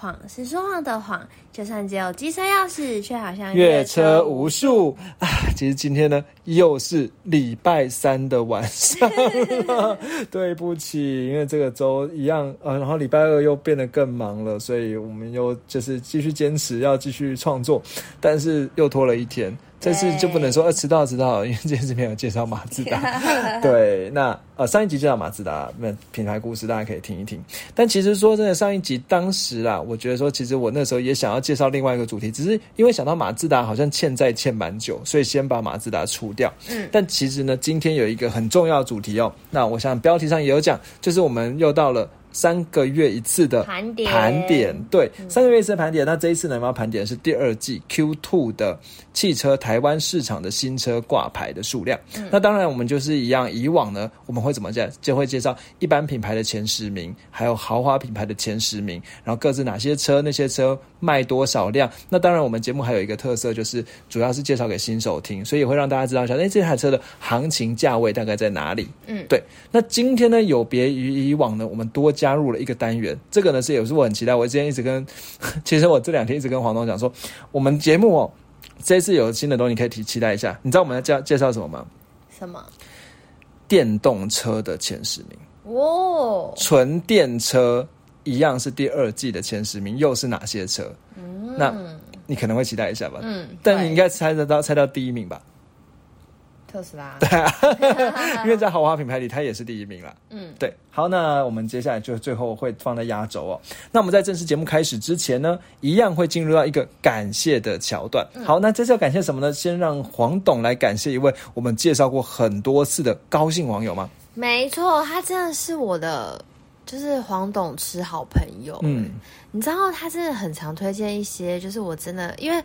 谎是说谎的谎，就算只有机车钥匙，却好像越车无数啊！其实今天呢，又是礼拜三的晚上了，对不起，因为这个周一样，呃，然后礼拜二又变得更忙了，所以我们又就是继续坚持要继续创作，但是又拖了一天。这次就不能说呃迟到迟到，因为这次没有介绍马自达。对，那呃上一集介绍马自达那品牌故事，大家可以听一听。但其实说真的，上一集当时啦，我觉得说其实我那时候也想要介绍另外一个主题，只是因为想到马自达好像欠债欠蛮久，所以先把马自达除掉。嗯，但其实呢，今天有一个很重要的主题哦。那我想标题上也有讲，就是我们又到了。三个月一次的盘点，盘点对，三个月一次的盘点。那这一次呢，我们要盘点的是第二季 Q Two 的汽车台湾市场的新车挂牌的数量。那当然，我们就是一样，以往呢，我们会怎么介就会介绍一般品牌的前十名，还有豪华品牌的前十名，然后各自哪些车，那些车卖多少辆。那当然，我们节目还有一个特色，就是主要是介绍给新手听，所以也会让大家知道一下，哎，这台车的行情价位大概在哪里。嗯，对。那今天呢，有别于以往呢，我们多。加入了一个单元，这个呢是也是我很期待。我之前一直跟，其实我这两天一直跟黄东讲说，我们节目哦，这次有新的东西可以提期待一下。你知道我们要介介绍什么吗？什么？电动车的前十名哦，纯电车一样是第二季的前十名，又是哪些车？嗯，那你可能会期待一下吧。嗯，但你应该猜得到，猜到第一名吧。特斯拉，对啊，因为在豪华品牌里，它也是第一名了。嗯，对。好，那我们接下来就最后会放在压轴哦。那我们在正式节目开始之前呢，一样会进入到一个感谢的桥段。好，那这次要感谢什么呢？先让黄董来感谢一位我们介绍过很多次的高兴网友吗？没错，他真的是我的，就是黄董吃好朋友。嗯，你知道他真的很常推荐一些，就是我真的，因为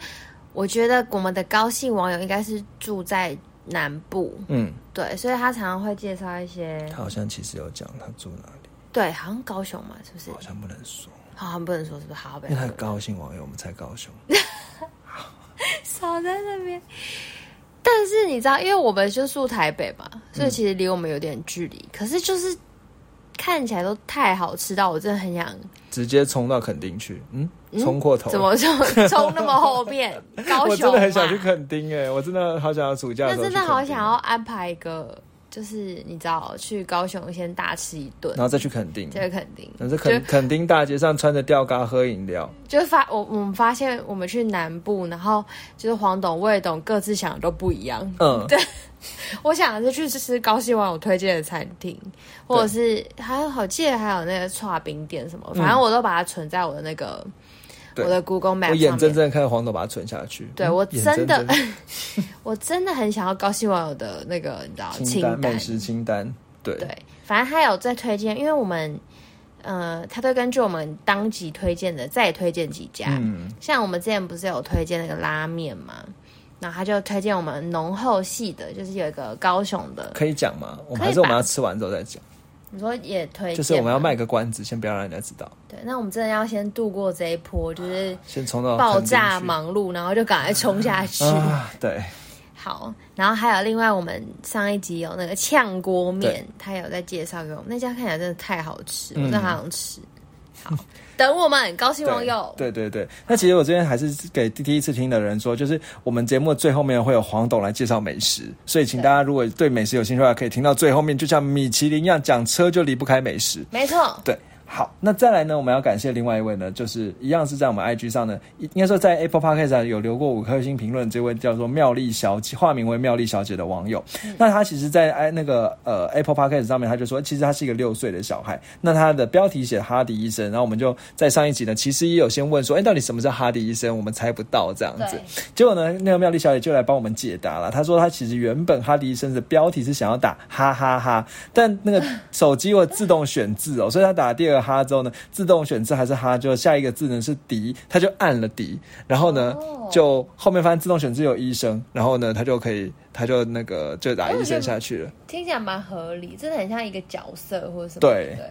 我觉得我们的高兴网友应该是住在。南部，嗯，对，所以他常常会介绍一些。他好像其实有讲他住哪里。对，好像高雄嘛，是不是？好像不能说。好像不能说，是不是？好，因为他高兴网友，我们才高雄。少在那边。但是你知道，因为我们就住台北嘛，所以其实离我们有点距离。可是就是。看起来都太好吃到，我真的很想直接冲到垦丁去。嗯，冲过头，怎么冲？冲那么后面？高雄，我真的很想去垦丁哎，我真的好想要暑假。那真的好想要安排一个，就是你知道，去高雄先大吃一顿，然后再去垦丁，再去垦丁。那是垦垦丁大街上穿着吊嘎喝饮料，就发我我们发现我们去南部，然后就是黄董、魏董各自想的都不一样。嗯，对。我想是去吃高兴网友推荐的餐厅，或者是还有好记得还有那个串冰店什么，反正我都把它存在我的那个我的 Google Map 我眼睁睁看着黄豆把它存下去。对我真的，我真的很想要高兴网友的那个你知道清单美食清单。对对，反正他有在推荐，因为我们呃，他都根据我们当集推荐的再推荐几家。嗯，像我们之前不是有推荐那个拉面吗？然后他就推荐我们浓厚系的，就是有一个高雄的，可以讲吗？我们还是我们要吃完之后再讲。你说也推，就是我们要卖个关子，先不要让人家知道。对，那我们真的要先度过这一波，就是先冲到爆炸忙碌，然后就赶快冲下去。对，好。然后还有另外，我们上一集有那个炝锅面，他有在介绍给我们，那家看起来真的太好吃，我真的好想吃。好。等我们高兴网友，对对对。那其实我这边还是给第第一次听的人说，就是我们节目最后面会有黄董来介绍美食，所以请大家如果对美食有兴趣的话，可以听到最后面，就像米其林一样，讲车就离不开美食。没错，对。好，那再来呢？我们要感谢另外一位呢，就是一样是在我们 IG 上呢，应该说在 Apple Podcast 上有留过五颗星评论，这位叫做妙丽小姐，化名为妙丽小姐的网友。那她其实，在哎那个呃 Apple Podcast 上面，她就说，其实她是一个六岁的小孩。那他的标题写哈迪医生，然后我们就在上一集呢，其实也有先问说，哎，到底什么是哈迪医生？我们猜不到这样子。结果呢，那个妙丽小姐就来帮我们解答了。她说，她其实原本哈迪医生的标题是想要打哈哈哈，但那个手机会自动选字哦，所以她打第二个哈之后呢。自动选字还是哈，就下一个字呢是迪，他就按了迪，然后呢就后面发现自动选字有医生，然后呢他就可以，他就那个就打医生下去了。听起来蛮合理，真的很像一个角色或者什么。对对，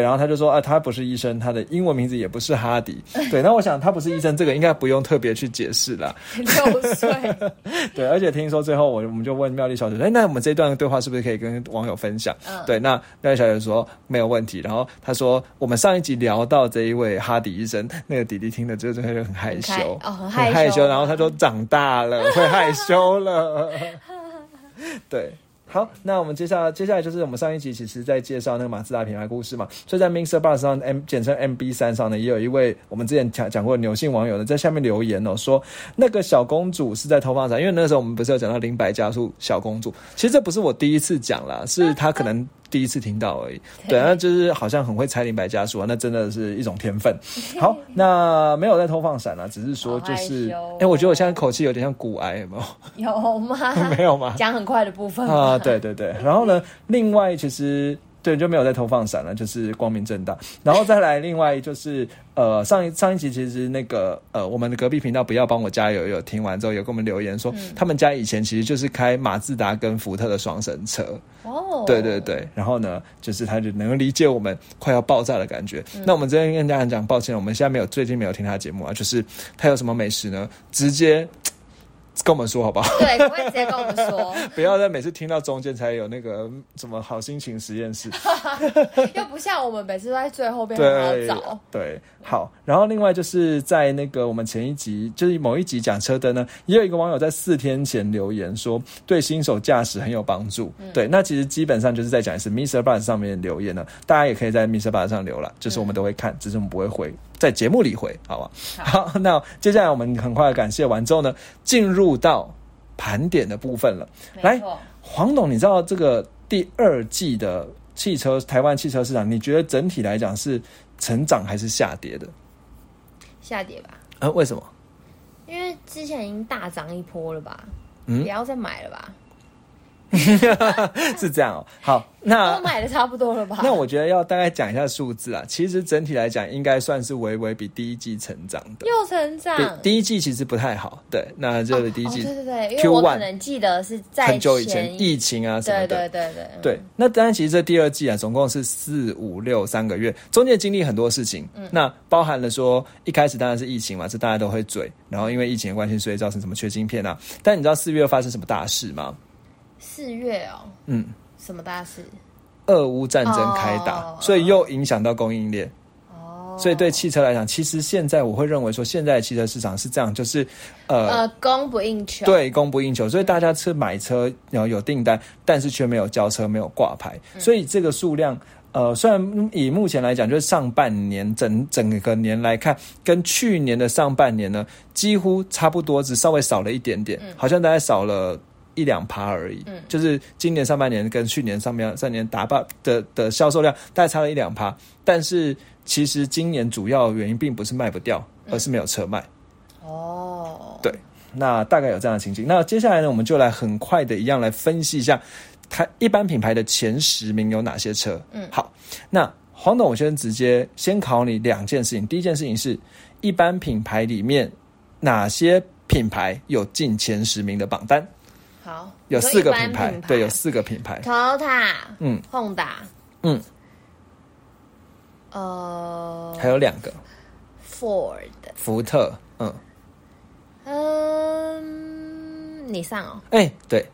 然后他就说啊，他不是医生，他的英文名字也不是哈迪。对，那我想他不是医生，这个应该不用特别去解释了。六岁。对，而且听说最后我我们就问妙丽小姐，哎，那我们这段对话是不是可以跟网友分享？嗯，对，那妙丽小姐说没有问题。然后她说，我们上一集聊到这一位哈迪医生，那个弟弟听了之后就很害羞，哦，很害羞。然后他说长大了会害羞了。对。好，那我们接下来接下来就是我们上一集其实在介绍那个马自达品牌故事嘛，所以在 Mixer Bus 上 M 简称 MB 三上呢，也有一位我们之前讲讲过牛性网友呢，在下面留言哦，说那个小公主是在偷放闪，因为那个时候我们不是有讲到零百加速小公主，其实这不是我第一次讲啦，是他 可能。第一次听到而已，对，那就是好像很会猜零百加速啊，那真的是一种天分。好，那没有在偷放闪啊，只是说就是，哎，我觉得我现在口气有点像骨癌，有没有？有吗？没有吗？讲很快的部分啊，对对对。然后呢，另外其实。对，就没有在投放闪了，就是光明正大。然后再来，另外就是，呃，上一上一集其实那个，呃，我们的隔壁频道不要帮我加油，有听完之后有给我们留言说，他们家以前其实就是开马自达跟福特的双神车。哦，对对对。然后呢，就是他就能够理解我们快要爆炸的感觉。那我们这边跟家人讲，抱歉，我们现在没有最近没有听他节目啊，就是他有什么美食呢？直接。跟我们说好不好？对，可以直接跟我们说，不要在每次听到中间才有那个什么好心情实验室，又不像我们每次都在最后边好找。对，好。然后另外就是在那个我们前一集，就是某一集讲车灯呢，也有一个网友在四天前留言说，对新手驾驶很有帮助。对，那其实基本上就是在讲是 Mr. Bus 上面留言呢，大家也可以在 Mr. Bus 上留了，就是我们都会看，只是我们不会回。在节目里回，好吧？好，那接下来我们很快感谢完之后呢，进入到盘点的部分了。来，黄董，你知道这个第二季的汽车台湾汽车市场，你觉得整体来讲是成长还是下跌的？下跌吧。啊？为什么？因为之前已经大涨一波了吧？嗯，不要再买了吧。是这样哦，好，那都买的差不多了吧？那我觉得要大概讲一下数字啊。其实整体来讲，应该算是微微比第一季成长的，又成长。第一季其实不太好，对，那就第一季，对对对，因为我可能记得是在很久以前疫情啊什么的，对对对对对。那当然，其实这第二季啊，总共是四五六三个月，中间经历很多事情，嗯那包含了说一开始当然是疫情嘛，这大家都会嘴，然后因为疫情的关系，所以造成什么缺晶片啊？但你知道四月发生什么大事吗？四月哦，嗯，什么大事？俄乌战争开打，所以又影响到供应链。哦，所以对汽车来讲，其实现在我会认为说，现在的汽车市场是这样，就是呃，呃，供不应求。对，供不应求，所以大家是买车，然后有订单，但是却没有交车，没有挂牌。所以这个数量，呃，虽然以目前来讲，就是上半年整整个年来看，跟去年的上半年呢，几乎差不多，只稍微少了一点点，好像大概少了。一两趴而已，嗯，就是今年上半年跟去年上半三年打爆的的销售量大概差了一两趴，但是其实今年主要原因并不是卖不掉，而是没有车卖。哦，对，那大概有这样的情景。那接下来呢，我们就来很快的一样来分析一下，它一般品牌的前十名有哪些车？嗯，好，那黄董，我先直接先考你两件事情。第一件事情是，一般品牌里面哪些品牌有进前十名的榜单？好，有四个品牌，对，有四个品牌，Toyota，嗯，Honda，嗯，呃，还有两个，Ford，福特，嗯，嗯，你上哦，哎，对，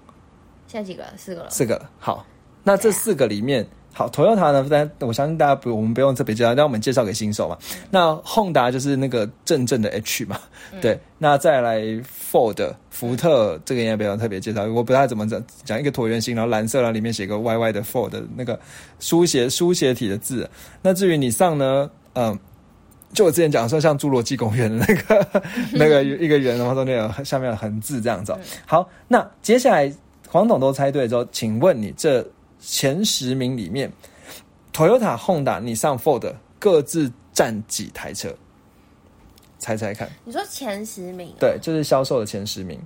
现在几个？四个了，四个，好，那这四个里面。好，Toyota 呢？但我相信大家不，我们不用特别介绍，让我们介绍给新手嘛。那 Honda 就是那个正正的 H 嘛，对。那再来 Ford 福特，这个应该不用特别介绍，我不太怎么讲讲一个椭圆形，然后蓝色，然后里面写个 YY 的 Ford 那个书写书写体的字。那至于你上呢，嗯，就我之前讲说像侏罗纪公园的那个 那个一个圆，然后中间有下面有横字这样子。好，那接下来黄董都猜对之后，请问你这。前十名里面，Toyota、Honda、你上 Ford 各自占几台车？猜猜看。你说前十名？对，就是销售的前十名。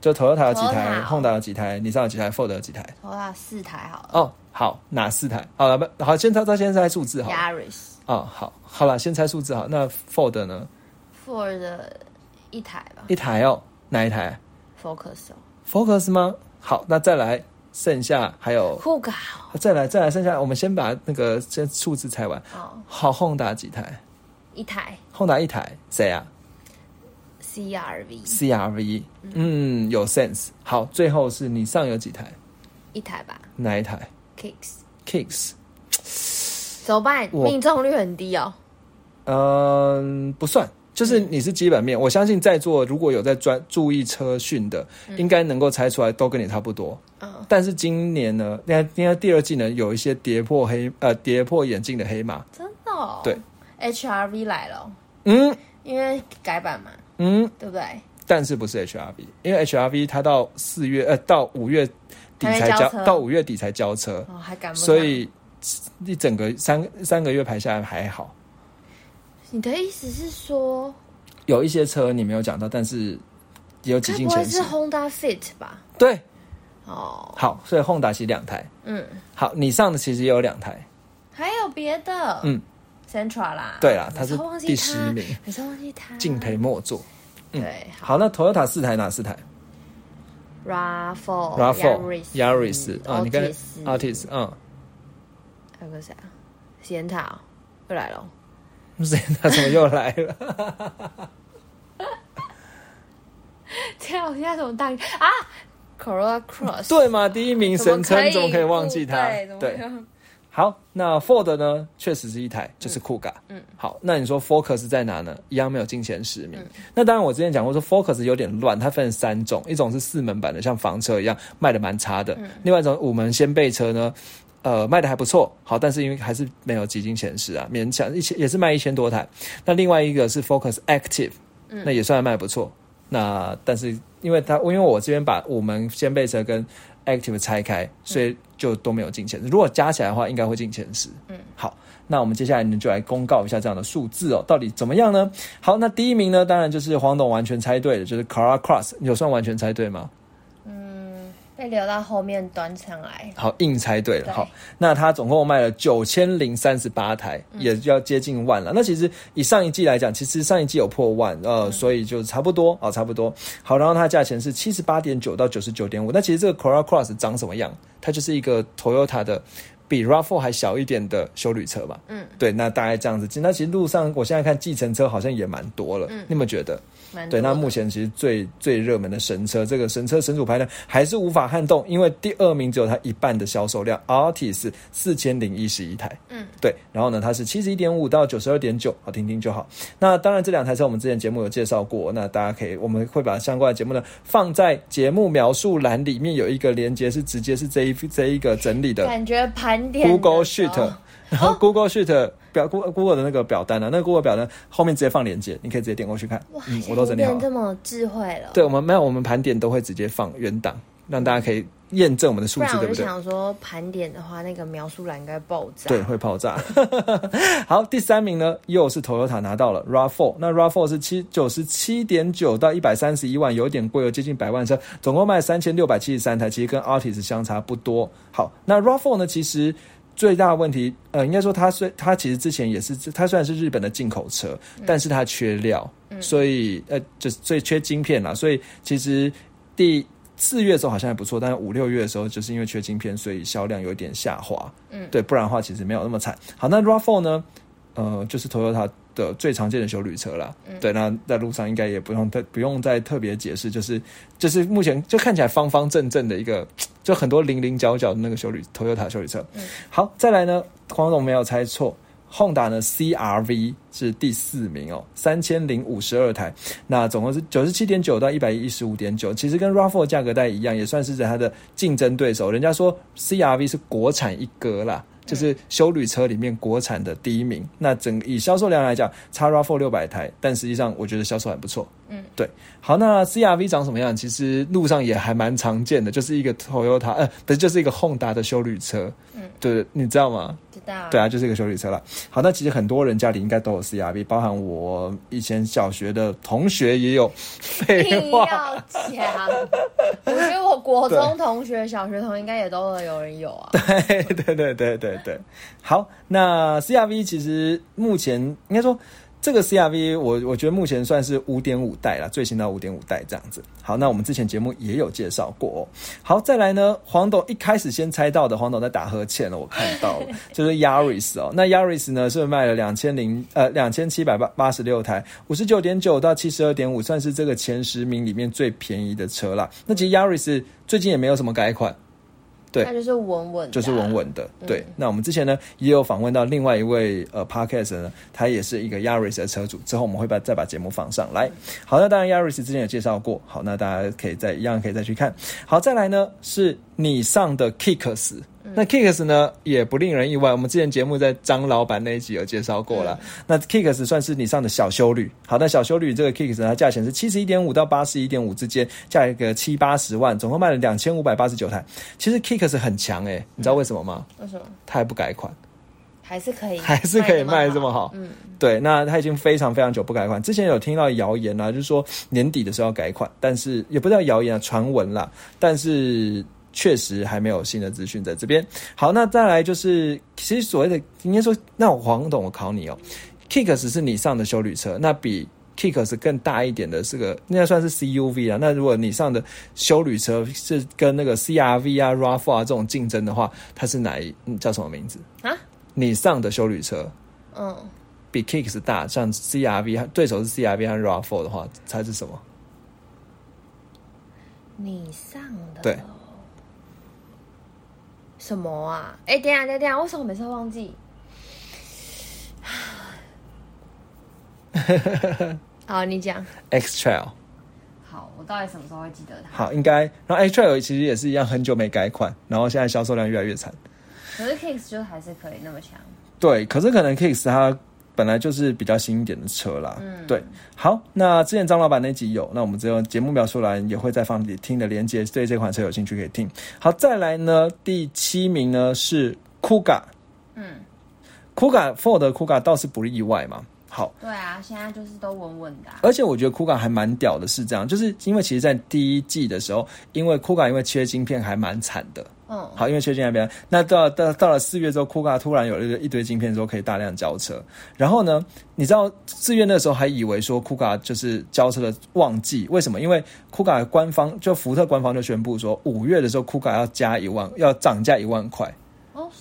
就 Toyota 有几台，Honda 有几台，你上有几台，Ford 有几台？Toyota 四台好了。哦，好，哪四台？好了，不好，先猜，他先猜数字好。Yaris。哦，好，好了，先猜数字好。那 Ford 呢？Ford 一台吧。一台哦，哪一台？Focus。Focus 吗？好，那再来。剩下还有酷卡再来再来，剩下我们先把那个先数字猜完。哦，好，Honda 几台一台？Honda 一台，谁啊 CRV？CRV，嗯，有 sense。好，最后是你上有几台？一台吧哪一台，Kicks？Kicks，怎么办？命中率很低哦。嗯，不算，就是你是基本面。我相信在座如果有在专注意车讯的，应该能够猜出来，都跟你差不多。嗯，但是今年呢，应该第二季呢，有一些跌破黑呃跌破眼镜的黑马。真的哦。对，HRV 来了哦，嗯因为改版嘛，嗯，对不对？但是不是 HRV，因为 HRV 它到四月呃到五月底才交交到五月底才交车，哦，还赶不上。所以一整个三三个月排下来还好。你的意思是说，有一些车你没有讲到，但是也有几该不会是近前十。Honda Fit 吧？对，哦，好，所以 Honda 其实两台。嗯，好，你上的其实也有两台。还有别的，嗯，Centra 啦，对啦，它是第十名，每次忘记它，敬陪末座。对，好，那 Toyota 四台哪四台？Rav4、？Rav4、Yaris 啊，你跟 Artis，嗯，还有个谁啊？实验塔又来了，谁？他怎么又来了？天啊！我现在怎么大啊？Corolla Cross 对嘛，第一名神车，怎么可以你怎么可以忘记它对，？对，好，那 Ford 呢，确实是一台，就是酷咖。嗯，好，那你说 Focus 在哪呢？一样没有进前十名。那当然，我之前讲过说 Focus 有点乱，它分三种，一种是四门版的，像房车一样卖的蛮差的；另外一种五门掀背车呢，呃，卖的还不错，好，但是因为还是没有挤进前十啊，勉强一千也是卖一千多台。那另外一个是 Focus Active，那也算卖不错。那但是因为它，因为我这边把五门掀背车跟 Active 拆开，所以就都没有进前十。如果加起来的话，应该会进前十。嗯，好，那我们接下来呢就来公告一下这样的数字哦，到底怎么样呢？好，那第一名呢，当然就是黄董完全猜对的，就是 Cara Cross，有算完全猜对吗？被留到后面端上来，好，硬猜对了。对好，那它总共卖了九千零三十八台，也要接近万了。那其实以上一季来讲，其实上一季有破万，呃，所以就差不多啊、差不多。好，然后它价钱是七十八点九到九十九点五。那其实这个 Corolla Cross 长什么样？它就是一个 Toyota 的。比 RAV4 还小一点的修旅车吧，嗯，对，那大概这样子。那其实路上我现在看计程车好像也蛮多了，嗯你有没有觉得？对，那目前其实最最热门的神车，这个神车神主牌呢，还是无法撼动，因为第二名只有它一半的销售量，Altis 四千零一十一台，嗯，对，然后呢，它是七十一点五到九十二点九，好听听就好。那当然这两台车我们之前节目有介绍过，那大家可以我们会把相关的节目呢放在节目描述栏里面有一个连接，是直接是这一这一个整理的感觉盘点 Google Sheet，然后 Google Sheet 表 Google Google 的那个表单呢、那个 Google 表单后面直接放链接，你可以直接点过去看。哇，嗯，我都整理好了。这么智慧了，对，我们没有，我们盘点都会直接放原档，让大家可以验证我们的数字，不然我就对不对？想说盘点的话，那个描述栏应该爆炸。对，会爆炸。好，第三名呢，又是 Toyota 拿到了 RAV4，那 RAV4 是七九十七点九到一百三十一万，有点贵哦，接近百万车，总共卖三千六百七十三台，其实跟 Artis 相差不多。好，那 RAV4 呢，其实。最大的问题，呃，应该说它虽它其实之前也是，它虽然是日本的进口车，但是它缺料，所以呃，就是最缺晶片啦，所以其实第四月的时候好像还不错，但是五六月的时候就是因为缺晶片，所以销量有一点下滑。嗯，对，不然的话其实没有那么惨。好，那 RAV4 呢？呃，就是 Toyota 的最常见的修旅车啦。对，那在路上应该也不用特不用再特别解释，就是就是目前就看起来方方正正的一个，就很多零零角角的那个修旅 Toyota 修旅车。好，再来呢，黄总没有猜错。Honda 呢，CRV 是第四名哦，三千零五十二台，那总共是九十七点九到一百一十五点九，其实跟 RAV4 价格带一样，也算是它的竞争对手。人家说 CRV 是国产一哥啦，就是修旅车里面国产的第一名。那整以销售量来讲，差 RAV4 六百台，但实际上我觉得销售还不错。嗯，对。好，那 CRV 长什么样？其实路上也还蛮常见的，就是一个 Toyota，呃，不是，就是一个 Honda 的修旅车。嗯，对，你知道吗？知道。对啊，就是一个修旅车啦。好，那其实很多人家里应该都有 CRV，包含我以前小学的同学也有。废硬话，要讲，我觉得我国中同学、小学同学应该也都有人有啊。对对对对对对。好，那 CRV 其实目前应该说。这个 CRV 我我觉得目前算是五点五代了，最新到五点五代这样子。好，那我们之前节目也有介绍过。哦。好，再来呢，黄董一开始先猜到的，黄董在打呵欠了，我看到了，就是 Yaris 哦。那 Yaris 呢是卖了两千零呃两千七百八八十六台，五十九点九到七十二点五，算是这个前十名里面最便宜的车啦。那其实 Yaris 最近也没有什么改款。对，它就是稳稳，就是稳稳的。对，那我们之前呢也有访问到另外一位呃 podcast 呢，他也是一个 Yaris 的车主。之后我们会把再把节目放上来。好，那当然 Yaris 之前有介绍过，好，那大家可以再一样可以再去看。好，再来呢是你上的 Kicks。那 Kicks 呢也不令人意外，我们之前节目在张老板那一集有介绍过了。那 Kicks 算是你上的小修旅，好，那小修旅这个 Kicks 它价钱是七十一点五到八十一点五之间，价一个七八十万，总共卖了两千五百八十九台。其实 Kicks 很强哎，你知道为什么吗？为什么？它还不改款，还是可以，还是可以卖这么好。嗯，对，那他已经非常非常久不改款。之前有听到谣言啊，就是说年底的时候要改款，但是也不叫谣言啊，传闻啦，但是。确实还没有新的资讯在这边。好，那再来就是，其实所谓的应该说，那黄董我考你哦，Kicks 是你上的修旅车，那比 Kicks 更大一点的是个，应该算是 CUV 啊。那如果你上的修旅车是跟那个 CRV 啊、RAV4 啊这种竞争的话，它是哪一叫什么名字啊？你上的修旅车，嗯，比 Kicks 大，像 CRV 对手是 CRV 和 RAV4 的话，猜是什么？你上的对。什么啊？哎，等下等下，为什么每次都忘记？好，你讲。X Trail。好，我到底什么时候会记得它？好，应该。然后 X Trail 其实也是一样，很久没改款，然后现在销售量越来越惨。可是 Kicks 就还是可以那么强。对，可是可能 Kicks 它。本来就是比较新一点的车啦，嗯，对，好，那之前张老板那集有，那我们只有节目描述栏也会再放听的连接，对这款车有兴趣可以听。好，再来呢，第七名呢是 Kuga，嗯，Kuga Ford Kuga 倒是不意外嘛。好，对啊，现在就是都稳稳的。而且我觉得酷卡还蛮屌的，是这样，就是因为其实，在第一季的时候，因为酷卡因为缺晶片还蛮惨的。嗯，好，因为缺晶片，那到到到了四月之后，酷卡突然有了一堆晶片之后，可以大量交车。然后呢，你知道四月那时候还以为说酷卡就是交车的旺季，为什么？因为酷卡官方就福特官方就宣布说，五月的时候酷卡要加一万，要涨价一万块。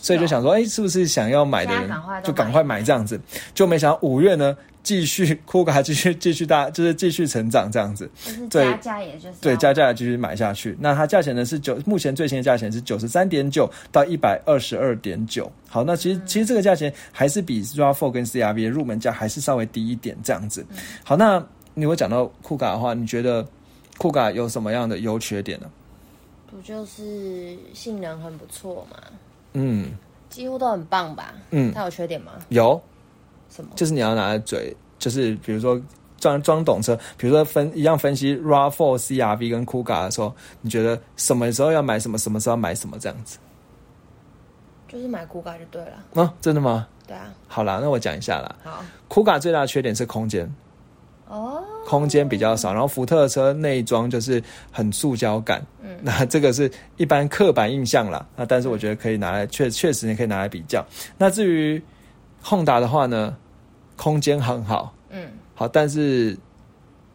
所以就想说，哎，是不是想要买的人就赶快买这样子？就没想到五月呢，继续酷卡继续继续大，就是继续成长这样子。对，加价也就是对加价继续买下去。那它价钱呢是九，目前最新的价钱是九十三点九到一百二十二点九。好，那其实其实这个价钱还是比 RAV4 跟 CRV 的入门价还是稍微低一点这样子。好，那你会讲到酷卡的话，你觉得酷卡有什么样的优缺点呢？不就是性能很不错嘛？嗯，几乎都很棒吧？嗯，它有缺点吗？有，什么？就是你要拿嘴，就是比如说装装懂车，比如说分一样分析 RAV4、CRV 跟 Kuga 的时候，你觉得什么时候要买什么，什么时候要买什么这样子？就是买 Kuga 就对了。啊，真的吗？对啊。好啦，那我讲一下啦。好，Kuga 最大的缺点是空间。哦。空间比较少，然后福特车内装就是很塑胶感，嗯，那这个是一般刻板印象啦。那但是我觉得可以拿来确确实你可以拿来比较。那至于宏达的话呢，空间很好，嗯，好，但是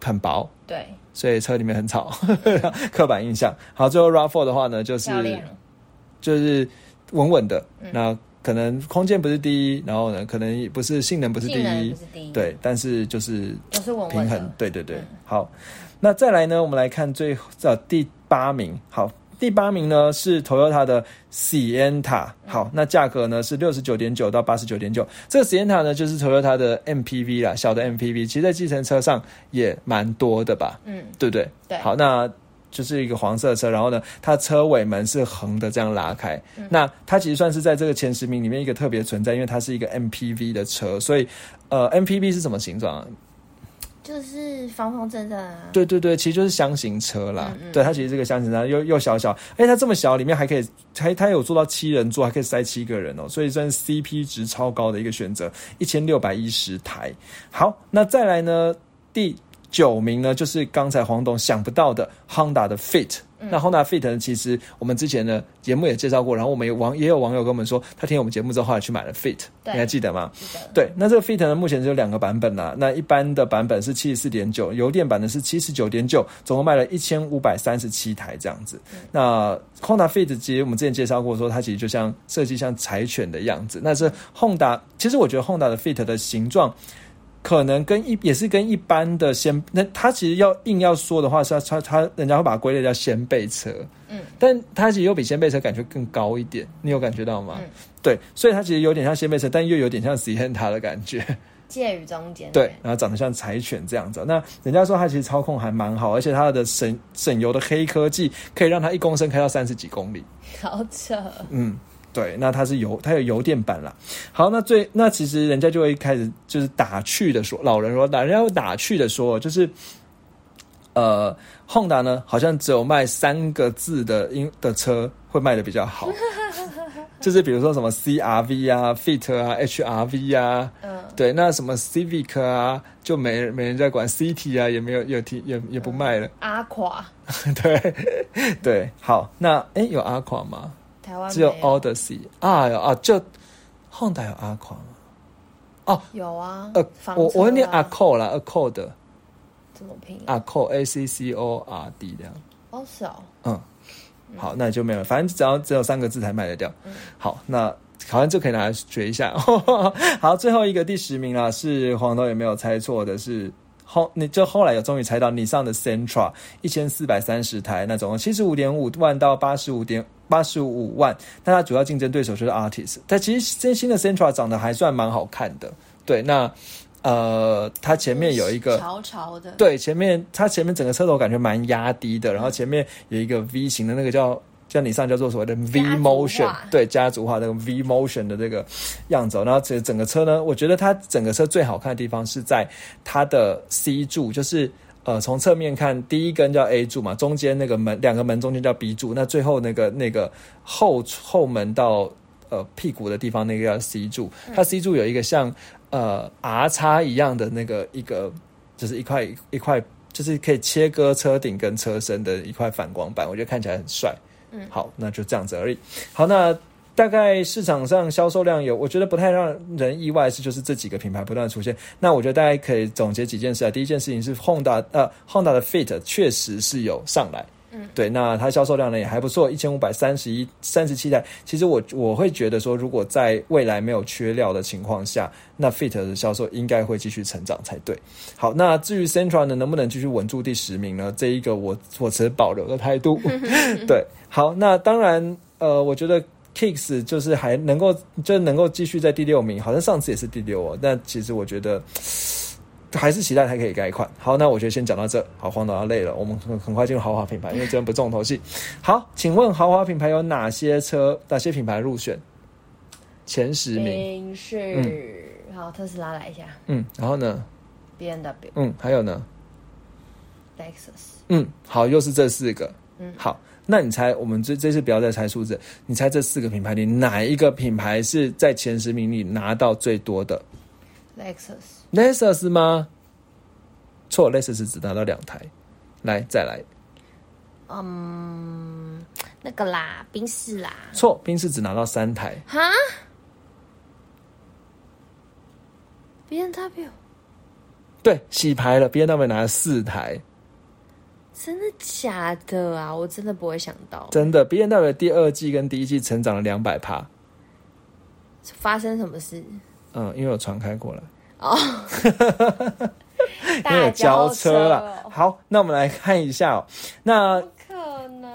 很薄，对，所以车里面很吵，刻板印象。好，最后 RAV4 的话呢，就是就是稳稳的，那。可能空间不是第一，然后呢，可能不是性能不是第一，对，但是就是平衡，对对对。好，那再来呢，我们来看最呃第八名。好，第八名呢是 Toyota 的 Sienna。好，那价格呢是六十九点九到八十九点九。这个 Sienna 呢就是 Toyota 的 MPV 啦，小的 MPV，其实在计程车上也蛮多的吧？嗯，对不对？对。好，那。就是一个黄色车，然后呢，它车尾门是横的，这样拉开。那它其实算是在这个前十名里面一个特别存在，因为它是一个 MPV 的车，所以呃，MPV 是什么形状？就是方方正正啊。对对对，其实就是箱型车啦。对，它其实是个箱型车，又又小小，哎，它这么小，里面还可以，还它有做到七人座，还可以塞七个人哦，所以算是 CP 值超高的一个选择，一千六百一十台。好，那再来呢，第。九名呢，就是刚才黄董想不到的 Honda 的 Fit 那 Honda Fit 呢？其实我们之前呢节目也介绍过，然后我们有网也有网友跟我们说，他听我们节目之后后来去买了 Fit，你还记得吗？对，那这个 Fit 呢，目前只有两个版本啦。那一般的版本是七十四点九，油电版的是七十九点九，总共卖了一千五百三十七台这样子。那 Honda Fit 其实我们之前介绍过，说它其实就像设计像柴犬的样子。那是 Honda，其实我觉得 Honda 的 Fit 的形状。可能跟一也是跟一般的先，那它其实要硬要说的话，是它它人家会把它归类叫先辈车，嗯，但它其实又比先辈车感觉更高一点，你有感觉到吗？嗯，对，所以它其实有点像先辈车，但又有点像 Sienna 的感觉，介于中间，对，然后长得像柴犬这样子。那人家说它其实操控还蛮好，而且它的省省油的黑科技可以让它一公升开到三十几公里，好扯，嗯。对，那它是油，它有油电版啦。好，那最那其实人家就会开始就是打趣的说，老人说，人家会打趣的说，就是呃，Honda 呢，好像只有卖三个字的音的车会卖的比较好，就是比如说什么 CRV 啊、Fit 啊、HRV 啊，嗯，对，那什么 Civic 啊，就没没人在管，City 啊，也没有有提也也不卖了。阿垮，对对，好，那哎，有阿垮吗？只有 Odyssey 啊啊，就 Honda 有阿狂哦，有啊。呃，我我念 Accord 啦，Accord 怎么拼？Accord A C C O R D 这样。哦，是哦。嗯，好，那就没有，反正只要只有三个字才卖得掉。好，那好像就可以拿来学一下。好，最后一个第十名啦，是黄豆也没有猜错的，是后你就后来有终于猜到你上的 Centra 一千四百三十台，那总共七十五点五万到八十五点。八十五万，但它主要竞争对手就是 Artist。但其实这新的 Centra 长得还算蛮好看的。对，那呃，它前面有一个潮潮的，对，前面它前面整个车头感觉蛮压低的，然后前面有一个 V 型的那个叫叫你上叫做所谓的 V Motion，对，家族化那个 V Motion 的这个样子。然后这整个车呢，我觉得它整个车最好看的地方是在它的 C 柱，就是。呃，从侧面看，第一根叫 A 柱嘛，中间那个门两个门中间叫 B 柱，那最后那个那个后后门到呃屁股的地方那个叫 C 柱，它 C 柱有一个像呃 R 叉一样的那个一个，就是一块一块，就是可以切割车顶跟车身的一块反光板，我觉得看起来很帅。嗯，好，那就这样子而已。好，那。大概市场上销售量有，我觉得不太让人意外是，就是这几个品牌不断出现。那我觉得大家可以总结几件事啊。第一件事情是，Honda 呃，Honda 的 Fit 确实是有上来，嗯，对，那它销售量呢也还不错，一千五百三十一三十七台。其实我我会觉得说，如果在未来没有缺料的情况下，那 Fit 的销售应该会继续成长才对。好，那至于 Central 呢，能不能继续稳住第十名呢？这一个我我持保留的态度。对，好，那当然，呃，我觉得。Kicks 就是还能够，就能够继续在第六名，好像上次也是第六哦。但其实我觉得还是期待它可以改款。好，那我觉得先讲到这。好，黄导要累了，我们很很快进入豪华品牌，因为这边不重头戏。好，请问豪华品牌有哪些车？哪些品牌入选前十名？是好，特斯拉来一下。嗯，然后呢？B N W。嗯，还有呢？Lexus。嗯，好，又是这四个。嗯，好。那你猜，我们这这次不要再猜数字，你猜这四个品牌里哪一个品牌是在前十名里拿到最多的？Lexus，Lexus 吗？错，Lexus 只拿到两台。来，再来。嗯，那个啦，宾士啦。错，宾士只拿到三台。哈？B N W。对，洗牌了。B N W 拿了四台。真的假的啊？我真的不会想到。真的，B N W 第二季跟第一季成长了两百趴。发生什么事？嗯，因为我传开过来。哦，因为交车了。好，那我们来看一下。哦那可能。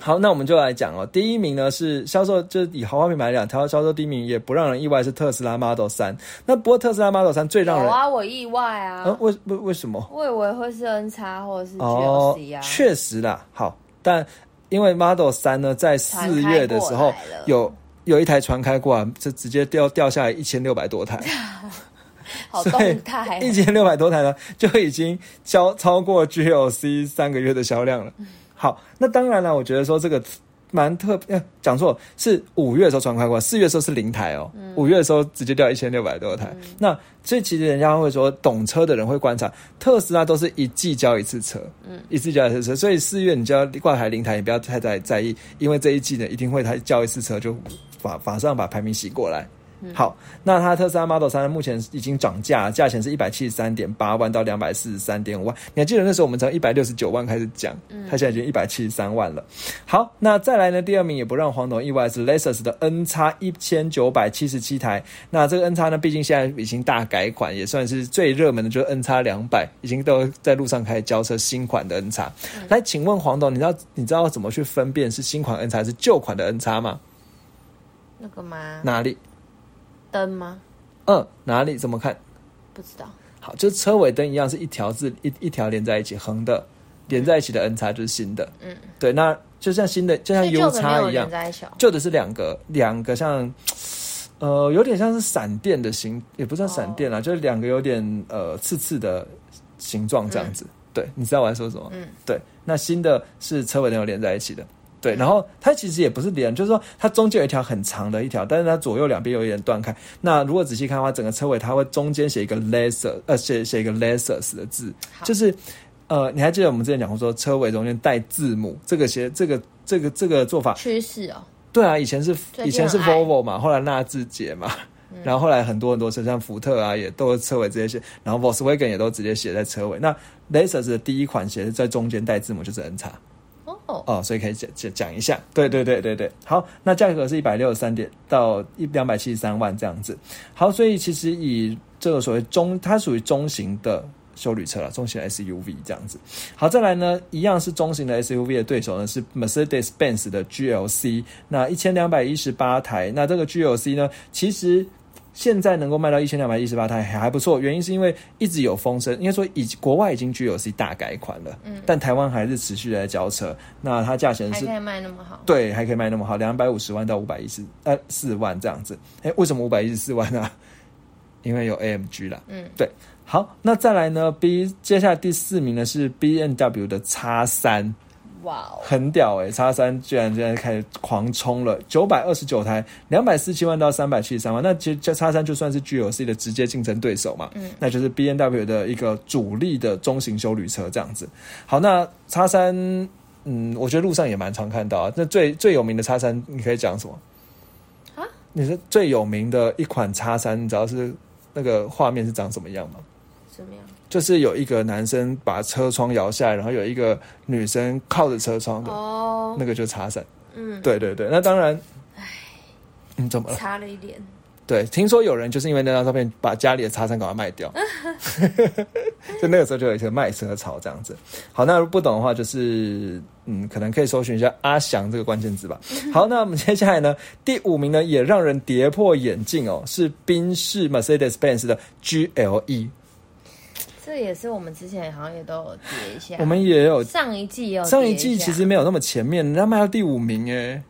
好，那我们就来讲哦。第一名呢是销售，就是以豪华品牌两条销售第一名，也不让人意外是特斯拉 Model 三。那不过特斯拉 Model 三最让人啊，我意外啊。为为为什么？我以为会是 N 叉或者是 GLC 啊。确实啦，好，但因为 Model 三呢，在四月的时候有有一台船开过来，就直接掉掉下来一千六百多台，好动态，一千六百多台呢就已经销超过 GLC 三个月的销量了。好，那当然了，我觉得说这个蛮特，讲错，是五月的时候传快过，四月的时候是零台哦，五月的时候直接掉一千六百多台。那这其实人家会说，懂车的人会观察，特斯拉都是一季交一次车，嗯，一次交一次车，所以四月你就要挂牌零台，也不要太在在意，因为这一季呢一定会他交一次车就马马上把排名洗过来。好，那它特斯拉 Model 三目前已经涨价，价钱是一百七十三点八万到两百四十三点五万。你还记得那时候我们从一百六十九万开始讲，它现在已经一百七十三万了。好，那再来呢？第二名也不让黄董意外是 Lexus 的 N 叉一千九百七十七台。那这个 N 叉呢，毕竟现在已经大改款，也算是最热门的，就是 N 叉两百，已经都在路上开始交车新款的 N 叉。来，请问黄董，你知道你知道怎么去分辨是新款 N 叉还是旧款的 N 叉吗？那个吗？哪里？灯吗？嗯，哪里？怎么看？不知道。好，就是车尾灯一样，是一条字一一条连在一起，横的连在一起的 N 叉就是新的。嗯，对，那就像新的，就像 U 叉一样，旧的是两个两个像，呃，有点像是闪电的形，也不算闪电啦，就是两个有点呃刺刺的形状这样子。对，你知道我在说什么？嗯，对，那新的是车尾灯有连在一起的。对，然后它其实也不是连，就是说它中间有一条很长的一条，但是它左右两边有一点断开。那如果仔细看的话，整个车尾它会中间写一个 laser，呃，写写一个 lasers 的字，就是呃，你还记得我们之前讲过说车尾中间带字母，这个写这个这个这个做法趋势哦。对啊，以前是以前是 Volvo 嘛，后来纳智捷嘛，然后后来很多很多车像福特啊，也都车尾直接写，然后 Volkswagen 也都直接写在车尾。那 lasers 的第一款写在中间带字母就是 N 叉。哦，所以可以讲讲讲一下，对对对对对，好，那价格是一百六十三点到一两百七十三万这样子，好，所以其实以这个所谓中，它属于中型的修旅车了，中型 SUV 这样子，好，再来呢，一样是中型的 SUV 的对手呢是 Mercedes-Benz 的 GLC，那一千两百一十八台，那这个 GLC 呢，其实。现在能够卖到一千两百一十八台还还不错，原因是因为一直有风声，应该说已国外已经 GLC 大改款了，嗯，但台湾还是持续在交车，那它价钱是还可以卖那么好，对，还可以卖那么好，两百五十万到五百一十呃四万这样子，哎，为什么五百一十四万呢？因为有 AMG 了，嗯，对，好，那再来呢，B 接下来第四名呢是 B N W 的叉三。哇，很屌哎！叉三居然现在开始狂冲了，九百二十九台，两百四七万到三百七十三万。那其实这叉三就算是 G L C 的直接竞争对手嘛，嗯，那就是 B N W 的一个主力的中型修旅车这样子。好，那叉三，嗯，我觉得路上也蛮常看到啊。那最最有名的叉三，你可以讲什么？啊？你是最有名的一款叉三，你知道是那个画面是长什么样吗？就是有一个男生把车窗摇下来，然后有一个女生靠着车窗的，哦，那个就插伞。嗯，对对对，那当然，唉，你怎么了？差了一点。对，听说有人就是因为那张照片把家里的插伞给它卖掉，就那个时候就有一个卖车潮这样子。好，那不懂的话，就是嗯，可能可以搜寻一下阿翔这个关键字吧。好，那我们接下来呢，第五名呢也让人跌破眼镜哦，是宾士 Mercedes-Benz 的 GLE。这也是我们之前好像也都有跌一下，我们也有上一季有上一季其实没有那么前面，人家卖到第五名哎。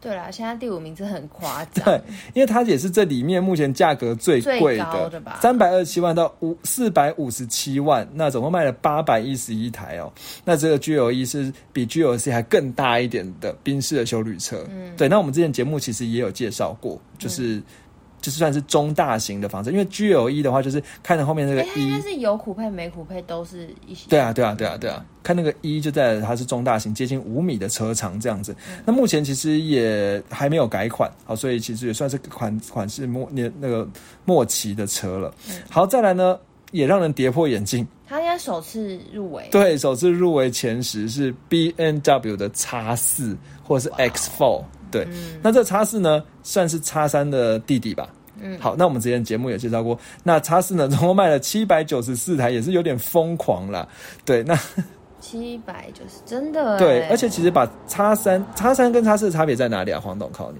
对啦，现在第五名是很夸张，对，因为它也是这里面目前价格最贵的吧，三百二十七万到五四百五十七万，那总共卖了八百一十一台哦。那这个 G L E 是比 G L C 还更大一点的宾士的修旅车，嗯，对。那我们之前节目其实也有介绍过，就是。就是算是中大型的房子，因为 G L E 的话，就是看着后面那个一，应是有苦配没苦配都是一些。对啊，对啊，对啊，对啊，看那个一就在它是中大型，接近五米的车长这样子。那目前其实也还没有改款，好，所以其实也算是款款式末年那个末期的车了。好，再来呢，也让人跌破眼镜，它应该首次入围，对，首次入围前十是 B N W 的叉四或者是 X Four。对，那这叉四呢，算是叉三的弟弟吧。嗯，好，那我们之前节目也介绍过，那叉四呢，总共卖了七百九十四台，也是有点疯狂了。对，那 七百九十真的对，而且其实把叉三、叉三跟叉四的差别在哪里啊？黄董考你。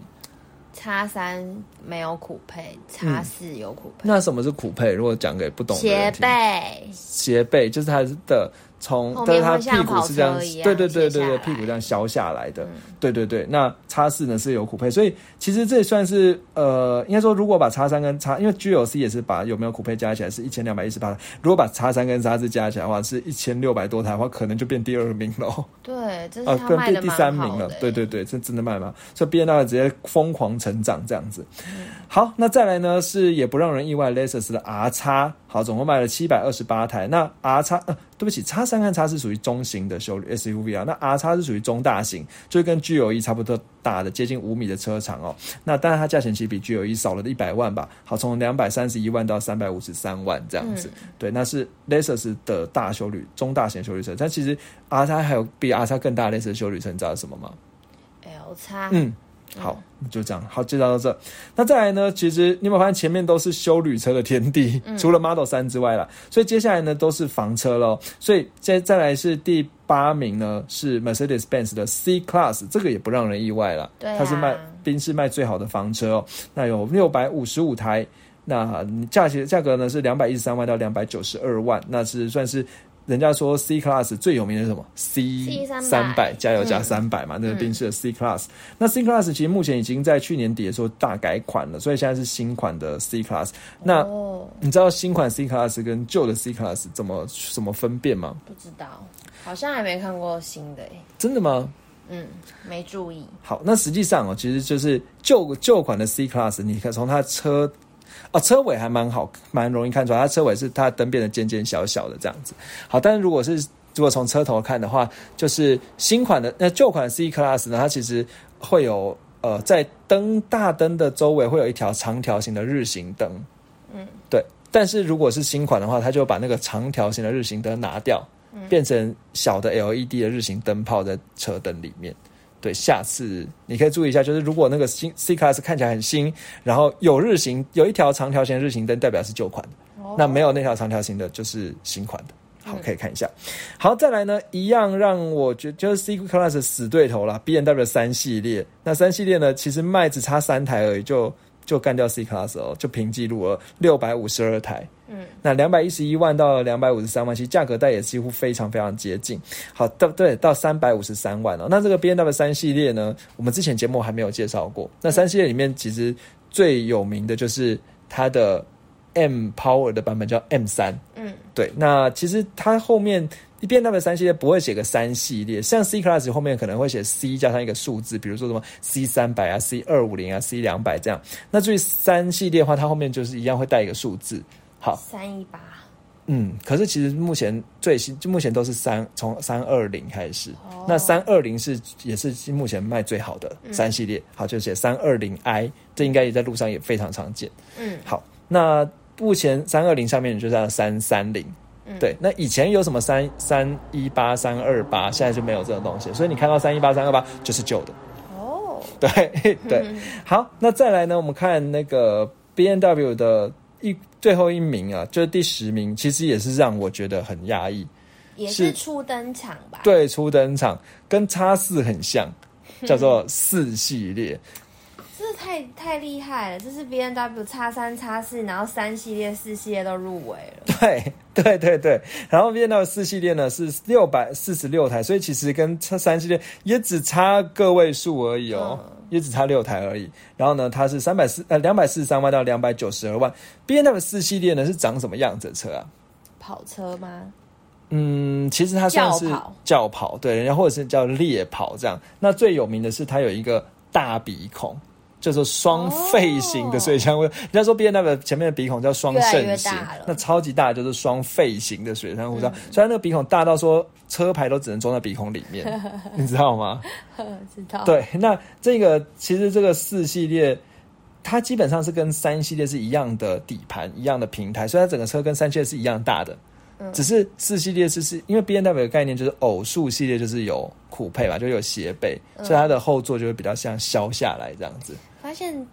叉三没有苦配，叉四有苦配。那什么是苦配？如果讲给不懂的斜背，斜背就是它的从，后但是它屁股是这样对对对对对，屁股这样削下来的，嗯对对对。那叉四呢是有苦配，所以其实这也算是呃，应该说如果把叉三跟叉，因为 GLC 也是把有没有苦配加起来是一千两百一十八台，如果把叉三跟叉四加起来的话是一千六百多台的话，可能就变第二名喽。对，这啊，是他卖的第三名了，对对，对对，这真的卖吗？所以 B N W 直接疯狂成长这样子。好，那再来呢是也不让人意外，Lexus 的 R 叉，好，总共卖了七百二十八台。那 R 叉，呃，对不起，叉三和叉是属于中型的修理 SUV 啊，那 R 叉是属于中大型，就跟 G 有一差不多大的，接近五米的车长哦。那当然它价钱其实比 G 有一少了一百万吧，好，从两百三十一万到三百五十三万这样子。对，那是 Lexus 的大修旅中大型修旅车，但其实 R 叉还有比 R 叉更大的 Lexus 修旅车，你知道是什么吗？L 叉，嗯，好，就这样，好，介绍到这。那再来呢？其实你有没有发现前面都是修旅车的天地，除了 Model 三之外啦，所以接下来呢都是房车喽。所以再再来是第八名呢是 Mercedes-Benz 的 C Class，这个也不让人意外了，对啊它是卖宾士卖最好的房车哦。那有六百五十五台。那价钱价格呢是两百一十三万到两百九十二万，那是算是人家说 C Class 最有名的是什么 C 三百加油加三百嘛，那个宾士的 C Class。那 C Class 其实目前已经在去年底的时候大改款了，所以现在是新款的 C Class。那哦，你知道新款 C Class 跟旧的 C Class 怎么怎么分辨吗？不知道，好像还没看过新的诶，真的吗？嗯，没注意，好，那实际上哦，其实就是旧旧款的 C Class，你看从它车啊车尾还蛮好，蛮容易看出来，它车尾是它灯变得尖尖小小的这样子。好，但是如果是如果从车头看的话，就是新款的那旧款的 C Class 呢，它其实会有呃在灯大灯的周围会有一条长条形的日行灯，嗯，对。但是如果是新款的话，它就把那个长条形的日行灯拿掉，变成小的 LED 的日行灯泡在车灯里面。对，下次你可以注意一下，就是如果那个新 C Class 看起来很新，然后有日行有一条长条形的日行灯，代表是旧款的。哦那没有那条长条形的，就是新款的。好，可以看一下。好，再来呢，一样让我觉就是 C Class 死对头啦 b N W 三系列。那三系列呢，其实卖只差三台而已，就就干掉 C Class 哦，就平记录了六百五十二台。嗯，那两百一十一万到两百五十三万，其实价格带也几乎非常非常接近。好，到对到三百五十三万哦。那这个 B N W 三系列呢，我们之前节目还没有介绍过。那三系列里面其实最有名的就是它的 M Power 的版本叫 M 三。嗯，对，那其实它后面 B N W 三系列不会写个三系列，像 C Class 后面可能会写 C 加上一个数字，比如说什么 C 三百啊、C 二五零啊、C 两百这样。那至于三系列的话，它后面就是一样会带一个数字。好，三一八，嗯，可是其实目前最新，就目前都是三从三二零开始，哦。那三二零是也是目前卖最好的三系列，好就写三二零 i，这应该也在路上也非常常见。嗯，好，那目前三二零上面就是三三零。对，那以前有什么三三一八、三二八，现在就没有这种东西，所以你看到三一八、三二八就是旧的。哦，对 对，好，那再来呢？我们看那个 B N W 的一最后一名啊，就是第十名，其实也是让我觉得很压抑。也是是初登场吧？，对，初登场跟叉四很像，叫做四系列。这太太厉害了，这是 B N W 叉三叉四，然后三系列、四系列都入围了。对对对对，然后 B N W 四系列呢是六百四十六台，所以其实跟叉三系列也只差个位数而已哦。嗯也只差六台而已，然后呢，它是三百四呃两百四十三万到两百九十二万。B N W 四系列呢是长什么样子的车啊？跑车吗？嗯，其实它算是轿跑对，然后或者是叫猎跑这样。那最有名的是它有一个大鼻孔，叫做双肺型的水箱护罩。人家说 B N W 前面的鼻孔叫双肾型，那超级大的就是双肺型的水箱护罩。虽然那个鼻孔大到说车牌都只能装在鼻孔里面，你知道吗？知道。，对，那这个其实这个四系列。它基本上是跟三系列是一样的底盘、一样的平台，所以它整个车跟三系列是一样大的。只是四系列是是因为 B N W 的概念就是偶数系列就是有酷配嘛，就有斜背，所以它的后座就会比较像削下来这样子。发现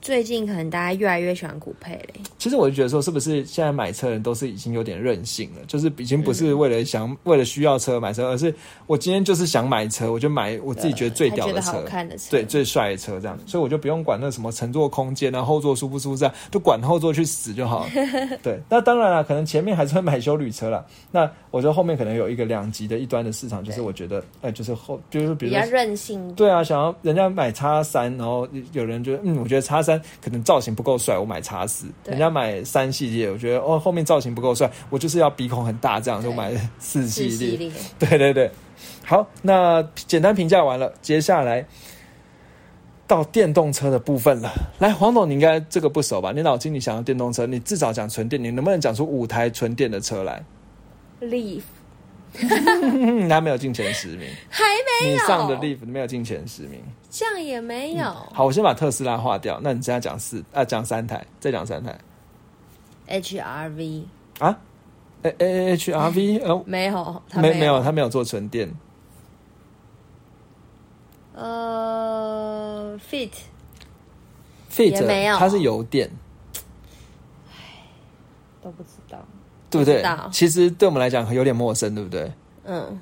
最近可能大家越来越喜欢古配嘞。其实我就觉得说，是不是现在买车人都是已经有点任性了？就是已经不是为了想、为了需要车买车，而是我今天就是想买车，我就买我自己觉得最屌的车，看的车，对，最帅的车这样。所以我就不用管那什么乘坐空间啊、后座舒不舒服，这样就管后座去死就好了。对，那当然了，可能前面还是会买修旅车了。那我觉得后面可能有一个两极的一端的市场，就是我觉得，哎，就是后就是比较任性。对啊，想要人家买叉三，然后有人觉得，嗯，我觉得叉三可能造型不够帅，我买叉四。人家买三系列，我觉得哦后面造型不够帅，我就是要鼻孔很大，这样就买四系列。对对对，好，那简单评价完了，接下来到电动车的部分了。来，黄总，你应该这个不熟吧？你脑筋里想要电动车，你至少讲纯电，你能不能讲出五台纯电的车来？Leaf，他没有进前十名，还没有。你上的 Leaf 没有进前十名，这样也没有。好，我先把特斯拉划掉，那你现在讲四啊，讲三台，再讲三台。HRV 啊，A A H R V 哦，没有，没没有，他没有做纯电。呃，Fit，Fit 没有，它是油电。都不知道，对不对？其实对我们来讲有点陌生，对不对？嗯。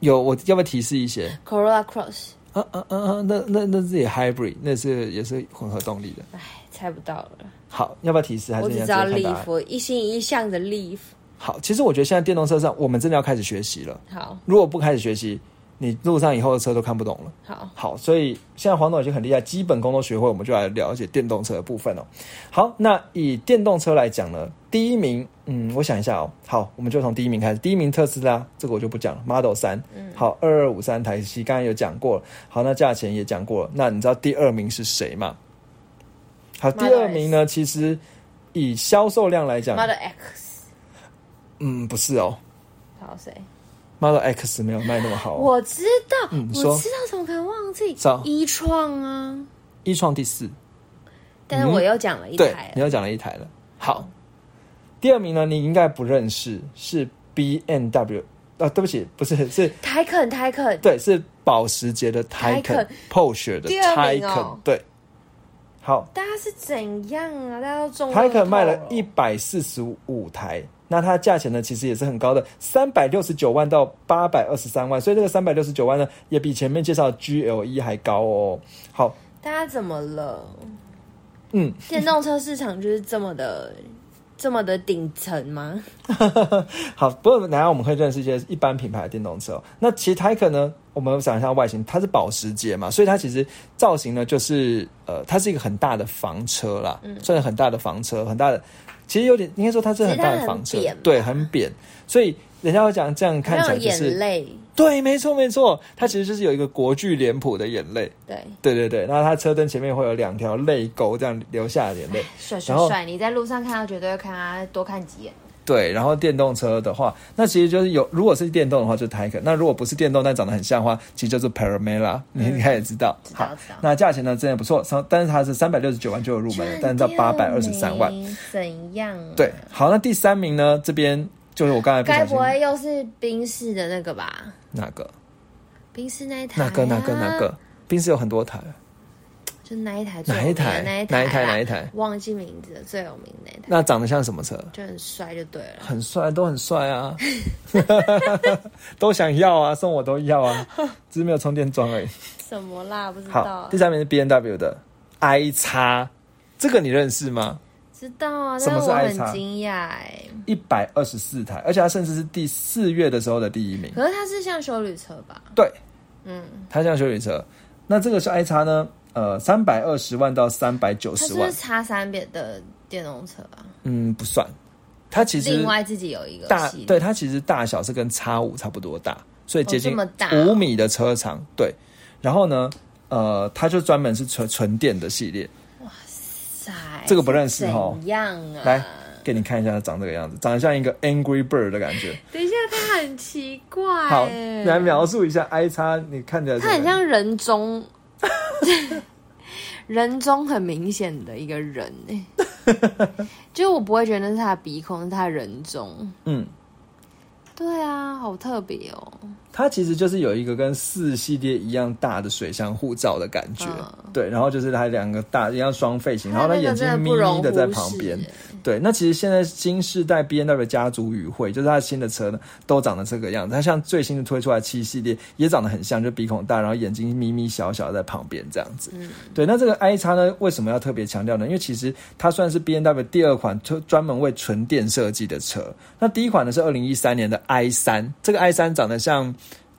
有，我要不要提示一些？Corolla Cross。啊啊啊啊！那那那是也 Hybrid，那是也是混合动力的。唉，猜不到了。好，要不要提示？还是我只知道 Leaf，一心一向的 Leaf。好，其实我觉得现在电动车上，我们真的要开始学习了。好，如果不开始学习。你路上以后的车都看不懂了。好，好，所以现在黄总已经很厉害，基本功都学会，我们就来了解电动车的部分哦。好，那以电动车来讲呢，第一名，嗯，我想一下哦。好，我们就从第一名开始。第一名特斯拉，这个我就不讲了，Model 三。嗯，好，二二五三台系，刚刚有讲过了。好，那价钱也讲过了。那你知道第二名是谁吗？好，第二名呢，其实以销售量来讲，Model X。嗯，不是哦。好，谁？Model X 没有卖那么好，我知道，我知道，怎么可能忘记？一创啊，一创第四，但是我又讲了一台，你又讲了一台了。好，第二名呢，你应该不认识，是 B N W 啊，对不起，不是，是泰肯，泰肯，对，是保时捷的泰肯，Porsche 的泰肯，对。好，大家是怎样啊？大家都中泰肯卖了一百四十五台。那它价钱呢，其实也是很高的，三百六十九万到八百二十三万，所以这个三百六十九万呢，也比前面介绍的 GLE 还高哦。好，大家怎么了？嗯，电动车市场就是这么的，这么的顶层吗？好，不过等下我们会认识一些一般品牌的电动车。那其实泰克呢，我们想一下外形，它是保时捷嘛，所以它其实造型呢，就是呃，它是一个很大的房车啦，算是很大的房车，很大的。其实有点，应该说它是很大的房车，对，很扁，所以人家会讲这样看起来就是眼泪，对，没错没错，它其实就是有一个国剧脸谱的眼泪，对，对对对，然后它车灯前面会有两条泪沟，这样流下眼泪，帅帅帅，你在路上看到绝对会看他多看几眼。对，然后电动车的话，那其实就是有，如果是电动的话，就是 Taycan；那如果不是电动，但长得很像的话，其实就是 Paramela。你应该也知道。好，那价钱呢，真的不错，三，但是它是三百六十九万就有入门，但是到八百二十三万。怎样？对，好，那第三名呢？这边就是我刚才。该不会又是宾士的那个吧？哪个？宾士那一台？哪个？哪个？哪个？宾士有很多台。就哪一台？哪一台？哪一台？哪一台？哪一台？忘记名字了，最有名那台。那长得像什么车？就很帅，就对了。很帅，都很帅啊！都想要啊，送我都要啊，只是没有充电桩而已。什么啦？不知道。好，第三名是 B N W 的 i 叉，这个你认识吗？知道啊。什么是我很？惊讶哎！一百二十四台，而且它甚至是第四月的时候的第一名。可是它是像修旅车吧？对，嗯，它像修旅车。那这个是 i 叉呢？呃，三百二十万到三百九十万，是叉三边的电动车啊？嗯，不算，它其实另外自己有一个大，对它其实大小是跟叉五差不多大，所以接近五米的车长。对，然后呢，呃，它就专门是纯纯电的系列。哇塞，这个不认识哈？怎样啊？来给你看一下，它长这个样子，长得像一个 Angry Bird 的感觉。等一下，它很奇怪。好，来描述一下 I 叉，你看起来它很像人中。人中很明显的一个人哎，就我不会觉得那是他的鼻孔，是他人中。嗯，对啊，好特别哦。它其实就是有一个跟四系列一样大的水箱护罩的感觉，对，然后就是它两个大一样双 face 型，然后它眼睛眯眯的在旁边。对，那其实现在新世代 B N W 家族与会，就是它新的车呢，都长得这个样子。它像最新的推出来七系列，也长得很像，就鼻孔大，然后眼睛眯眯小小在旁边这样子。嗯，对。那这个 i 叉呢，为什么要特别强调呢？因为其实它算是 B N W 第二款专专门为纯电设计的车。那第一款呢是二零一三年的 i 三，这个 i 三长得像。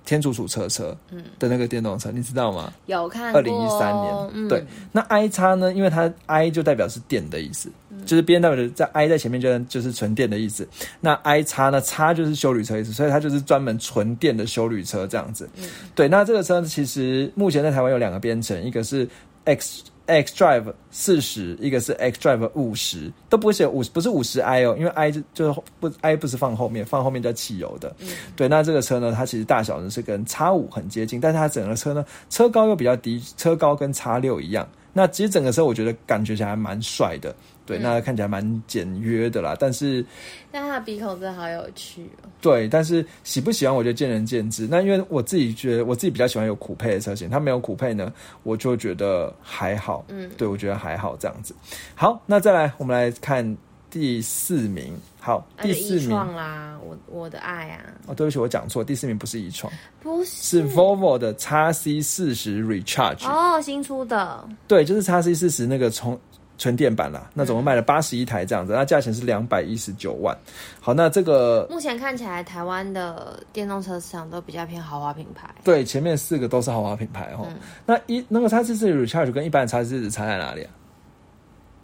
天竺鼠车车的那个电动车，你知道吗？有看二零一三年，对。那 i 叉呢？因为它 i 就代表是电的意思，就是 B M W 在 i 在前面就就是纯电的意思。那 i 叉呢？叉就是修旅车意思，所以它就是专门纯电的修旅车这样子。对，那这个车其实目前在台湾有两个编程，一个是 X。X Drive 四十，一个是 X Drive 五十，都不会写五，不是五十 i 哦，因为 i 就就是不 i 不是放后面，放后面叫汽油的。对，那这个车呢，它其实大小呢是跟叉五很接近，但是它整个车呢车高又比较低，车高跟叉六一样。那其实整个车我觉得感觉起来蛮帅的。对，那看起来蛮简约的啦，但是，但他的鼻孔真的好有趣哦。对，但是喜不喜欢，我觉得见仁见智。那因为我自己觉得，我自己比较喜欢有酷配的车型，它没有酷配呢，我就觉得还好。嗯，对，我觉得还好这样子。好，那再来，我们来看第四名。好，第四名啦，我我的爱啊。哦，对不起，我讲错，第四名不是一创，不是，是 Volvo 的 x C 四十 Recharge。哦，新出的。对，就是 x C 四十那个从。纯电版啦，那总共卖了八十一台这样子，那价钱是两百一十九万。好，那这个目前看起来台湾的电动车市场都比较偏豪华品牌。对，前面四个都是豪华品牌哦。那一那个叉四四 Recharge 跟一般的叉四四差在哪里啊？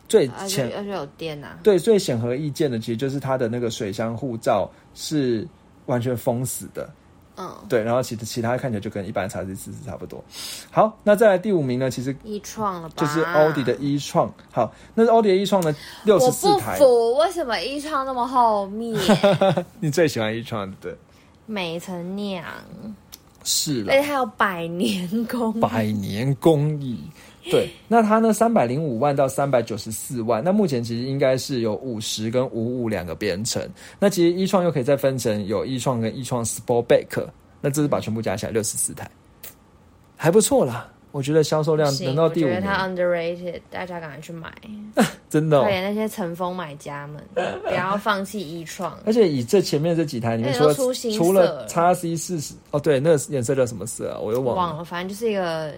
最显而且有电呐。对，最显而易见的其实就是它的那个水箱护罩是完全封死的。嗯，对，然后其实其他看起来就跟一般叉 C 四十差不多。好，那再来第五名呢？其实一创了吧，就是奥迪的一创。好，那是奥迪的一创呢，六十四台。服，为什么一创那么后面？你最喜欢一创对？美成酿是，而且还有百年工，百年工艺。对，那它呢？三百零五万到三百九十四万。那目前其实应该是有五十跟五五两个编程。那其实一创又可以再分成有一创跟一创 Sportback。那这是把全部加起来六十四台，还不错啦。我觉得销售量能到第五名。我觉得它 underrated，大家赶快去买。真的，对那些乘风买家们，不要放弃一创。而且以这前面这几台里面，除了除了叉 C 四十，哦，对，那个颜色叫什么色啊？我又忘了。忘了，反正就是一个。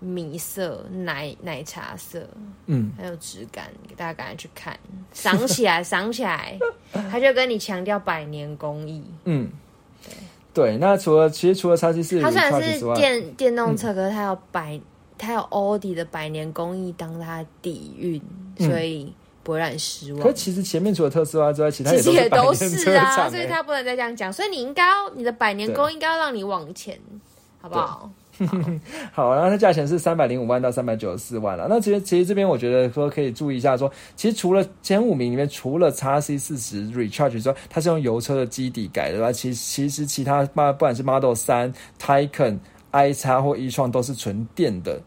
米色奶奶茶色，嗯，很有质感，给大家赶快去看，赏起来，赏起来，他就跟你强调百年工艺，嗯，对对。那除了其实除了叉七四，它虽然是电电动车，可是它有百，它有奥迪的百年工艺当它底蕴，所以不会让你失望。可其实前面除了特斯拉之外，其他其实也都是啊，所以他不能再这样讲。所以你应该要你的百年工应该要让你往前，好不好？好，然后它价钱是三百零五万到三百九十四万了。那其实其实这边我觉得说可以注意一下，说其实除了前五名里面，除了叉 C 四十 Recharge 之外，它是用油车的基底改的。吧其其实其他不管是 Model 三、Taycan、i 叉或 e 创都是纯电的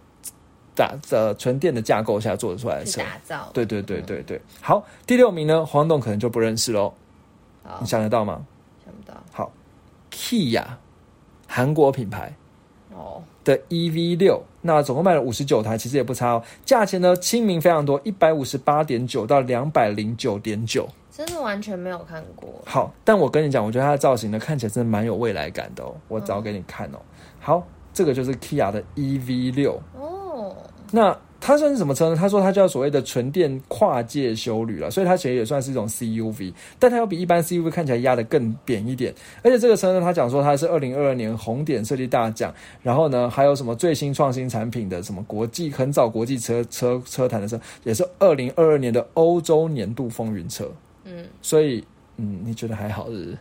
打的纯电的架构下做出来的车。打造。对对对对对。好，第六名呢，黄董可能就不认识喽。你想得到吗？想不到。好，Kia，韩国品牌。哦，的 E V 六，那总共卖了五十九台，其实也不差哦。价钱呢，亲民非常多，一百五十八点九到两百零九点九，真的完全没有看过。好，但我跟你讲，我觉得它的造型呢，看起来真的蛮有未来感的哦。我找给你看哦。好，这个就是 Kia 的 E V 六哦。那它算是什么车呢？他说它叫所谓的纯电跨界修旅了，所以它其实也算是一种 CUV，但它要比一般 CUV 看起来压得更扁一点。而且这个车呢，他讲说它是二零二二年红点设计大奖，然后呢还有什么最新创新产品的什么国际很早国际车车车坛的车，也是二零二二年的欧洲年度风云车。嗯，所以嗯，你觉得还好是？不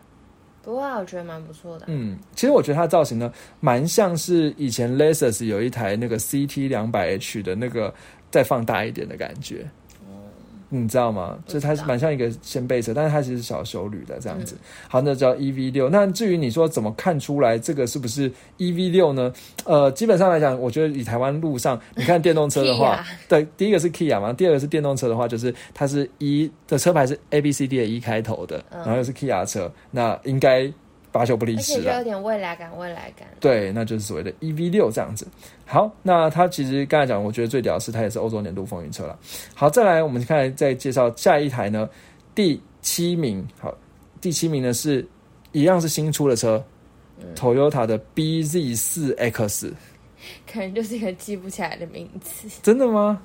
不过我觉得蛮不错的。嗯，其实我觉得它的造型呢，蛮像是以前 Lexus 有一台那个 CT 两百 H 的那个再放大一点的感觉。你知道吗？就它是蛮像一个掀背车，但是它其实是小修旅的这样子。好，那叫 E V 六。那至于你说怎么看出来这个是不是 E V 六呢？呃，基本上来讲，我觉得以台湾路上你看电动车的话，对，第一个是 Kia 嘛，第二个是电动车的话，就是它是一的车牌是 A B C D 的一开头的，然后又是 Kia 车，那应该八九不离而且十了。就有点未来感，未来感。对，那就是所谓的 EV 六这样子。好，那它其实刚才讲，我觉得最屌的是它也是欧洲年度风云车了。好，再来我们看再介绍下一台呢，第七名。好，第七名呢是一样是新出的车、t o y o t a 的 BZ 四 X。可能就是一个记不起来的名字，真的吗？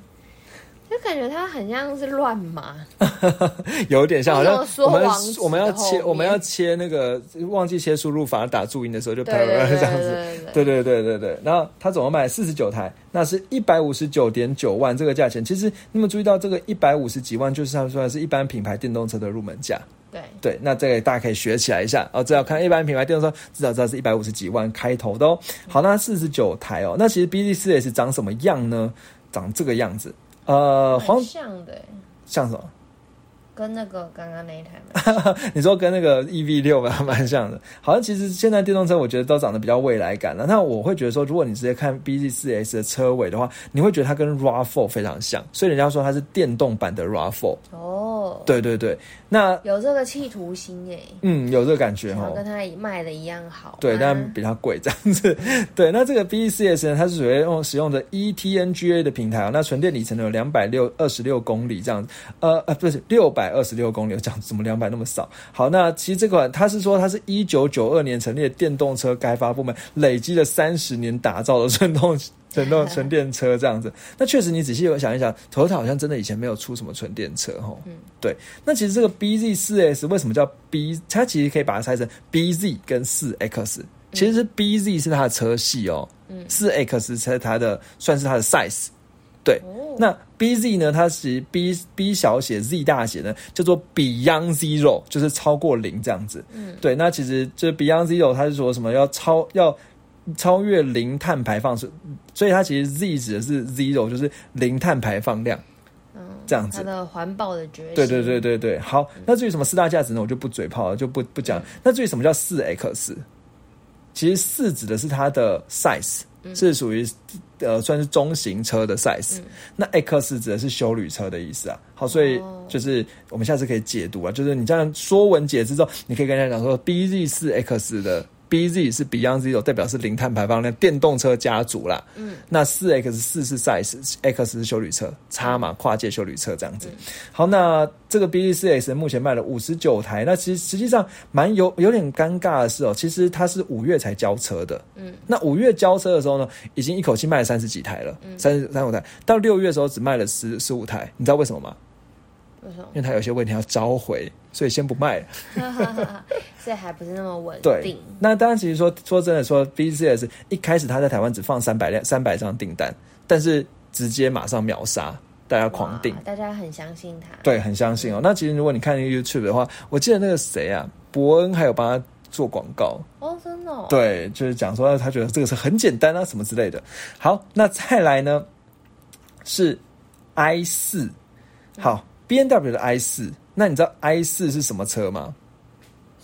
就感觉它很像是乱码。有点像，好像我们我们要切我们要切那个忘记切输入法打注音的时候就啪对啪啪对这样子。对对对对对对，然后它总共卖四十九台，那是一百五十九点九万这个价钱。其实你们注意到这个一百五十几万，就是它算是一般品牌电动车的入门价。对，对，那这个大家可以学起来一下哦。只要看一般品牌电动车，至少知道是一百五十几万开头的哦。好，那四十九台哦，那其实 B D 四 S 长什么样呢？长这个样子，呃，黄像的欸，像什么？跟那个刚刚那一台 你说跟那个 E V 六吧，蛮像的。好像其实现在电动车，我觉得都长得比较未来感了。那我会觉得说，如果你直接看 B Z 四 S 的车尾的话，你会觉得它跟 RAV4 非常像，所以人家说它是电动版的 RAV4。哦，对对对，那有这个企图心哎，嗯，有这个感觉哦。跟它卖的一样好啊。对，但比较贵这样子。对，那这个 B Z 四 S 呢，它是属于用使用的 E T N G A 的平台啊。那纯电里程呢有两百六二十六公里这样子，呃呃，不是六百二十六公里，我 讲怎么两百那么少？好，那其实这款它是说它是一九九二年成立的电动车开发部门，累积了三十年打造的纯动。纯动纯电车这样子，那确实你仔细有想一想，Toyota 好像真的以前没有出什么纯电车哈。嗯，对。那其实这个 BZ 四 S 为什么叫 B？它其实可以把它拆成 BZ 跟四 X。其实是 BZ 是它的车系哦，嗯，四 X 是它的算是它的 size。对，那 BZ 呢？它是 B B 小写 Z 大写呢，叫做 Beyond Zero，就是超过零这样子。嗯，对。那其实就是 Beyond Zero，它是说什么要超要超越零碳排放是，所以它其实 Z 指的是 Zero，就是零碳排放量。嗯，这样子它的环保的决心。对对对对对，好。那至于什么四大价值呢？我就不嘴炮了，就不不讲。那至于什么叫四 X，其实四指的是它的 size，是属于呃算是中型车的 size。那 X 指的是修旅车的意思啊。好，所以就是我们下次可以解读啊，就是你这样说文解字之后，你可以跟人家讲说 BZ 四 X 的。BZ 是 Beyond Zero，代表是零碳排放量电动车家族啦。嗯，那四 X 四是 size，X 是修旅车，叉嘛跨界修旅车这样子。好，那这个 BZ 四 X 目前卖了五十九台，那其实实际上蛮有有点尴尬的是哦，其实它是五月才交车的。嗯，那五月交车的时候呢，已经一口气卖了三十几台了，三十三五台，到六月的时候只卖了十十五台，你知道为什么吗？为什么？因为它有些问题要召回，所以先不卖了。所以还不是那么稳对定。，那当然，其实说说真的说，BCS 一开始他在台湾只放三百辆三百张订单，但是直接马上秒杀，大家狂订，大家很相信他。对，很相信哦。那其实如果你看 YouTube 的话，我记得那个谁啊，伯恩还有帮他做广告，哦，真的、哦。对，就是讲说他觉得这个是很简单啊，什么之类的。好，那再来呢是 i 四，好，B N W 的 i 四，那你知道 i 四是什么车吗？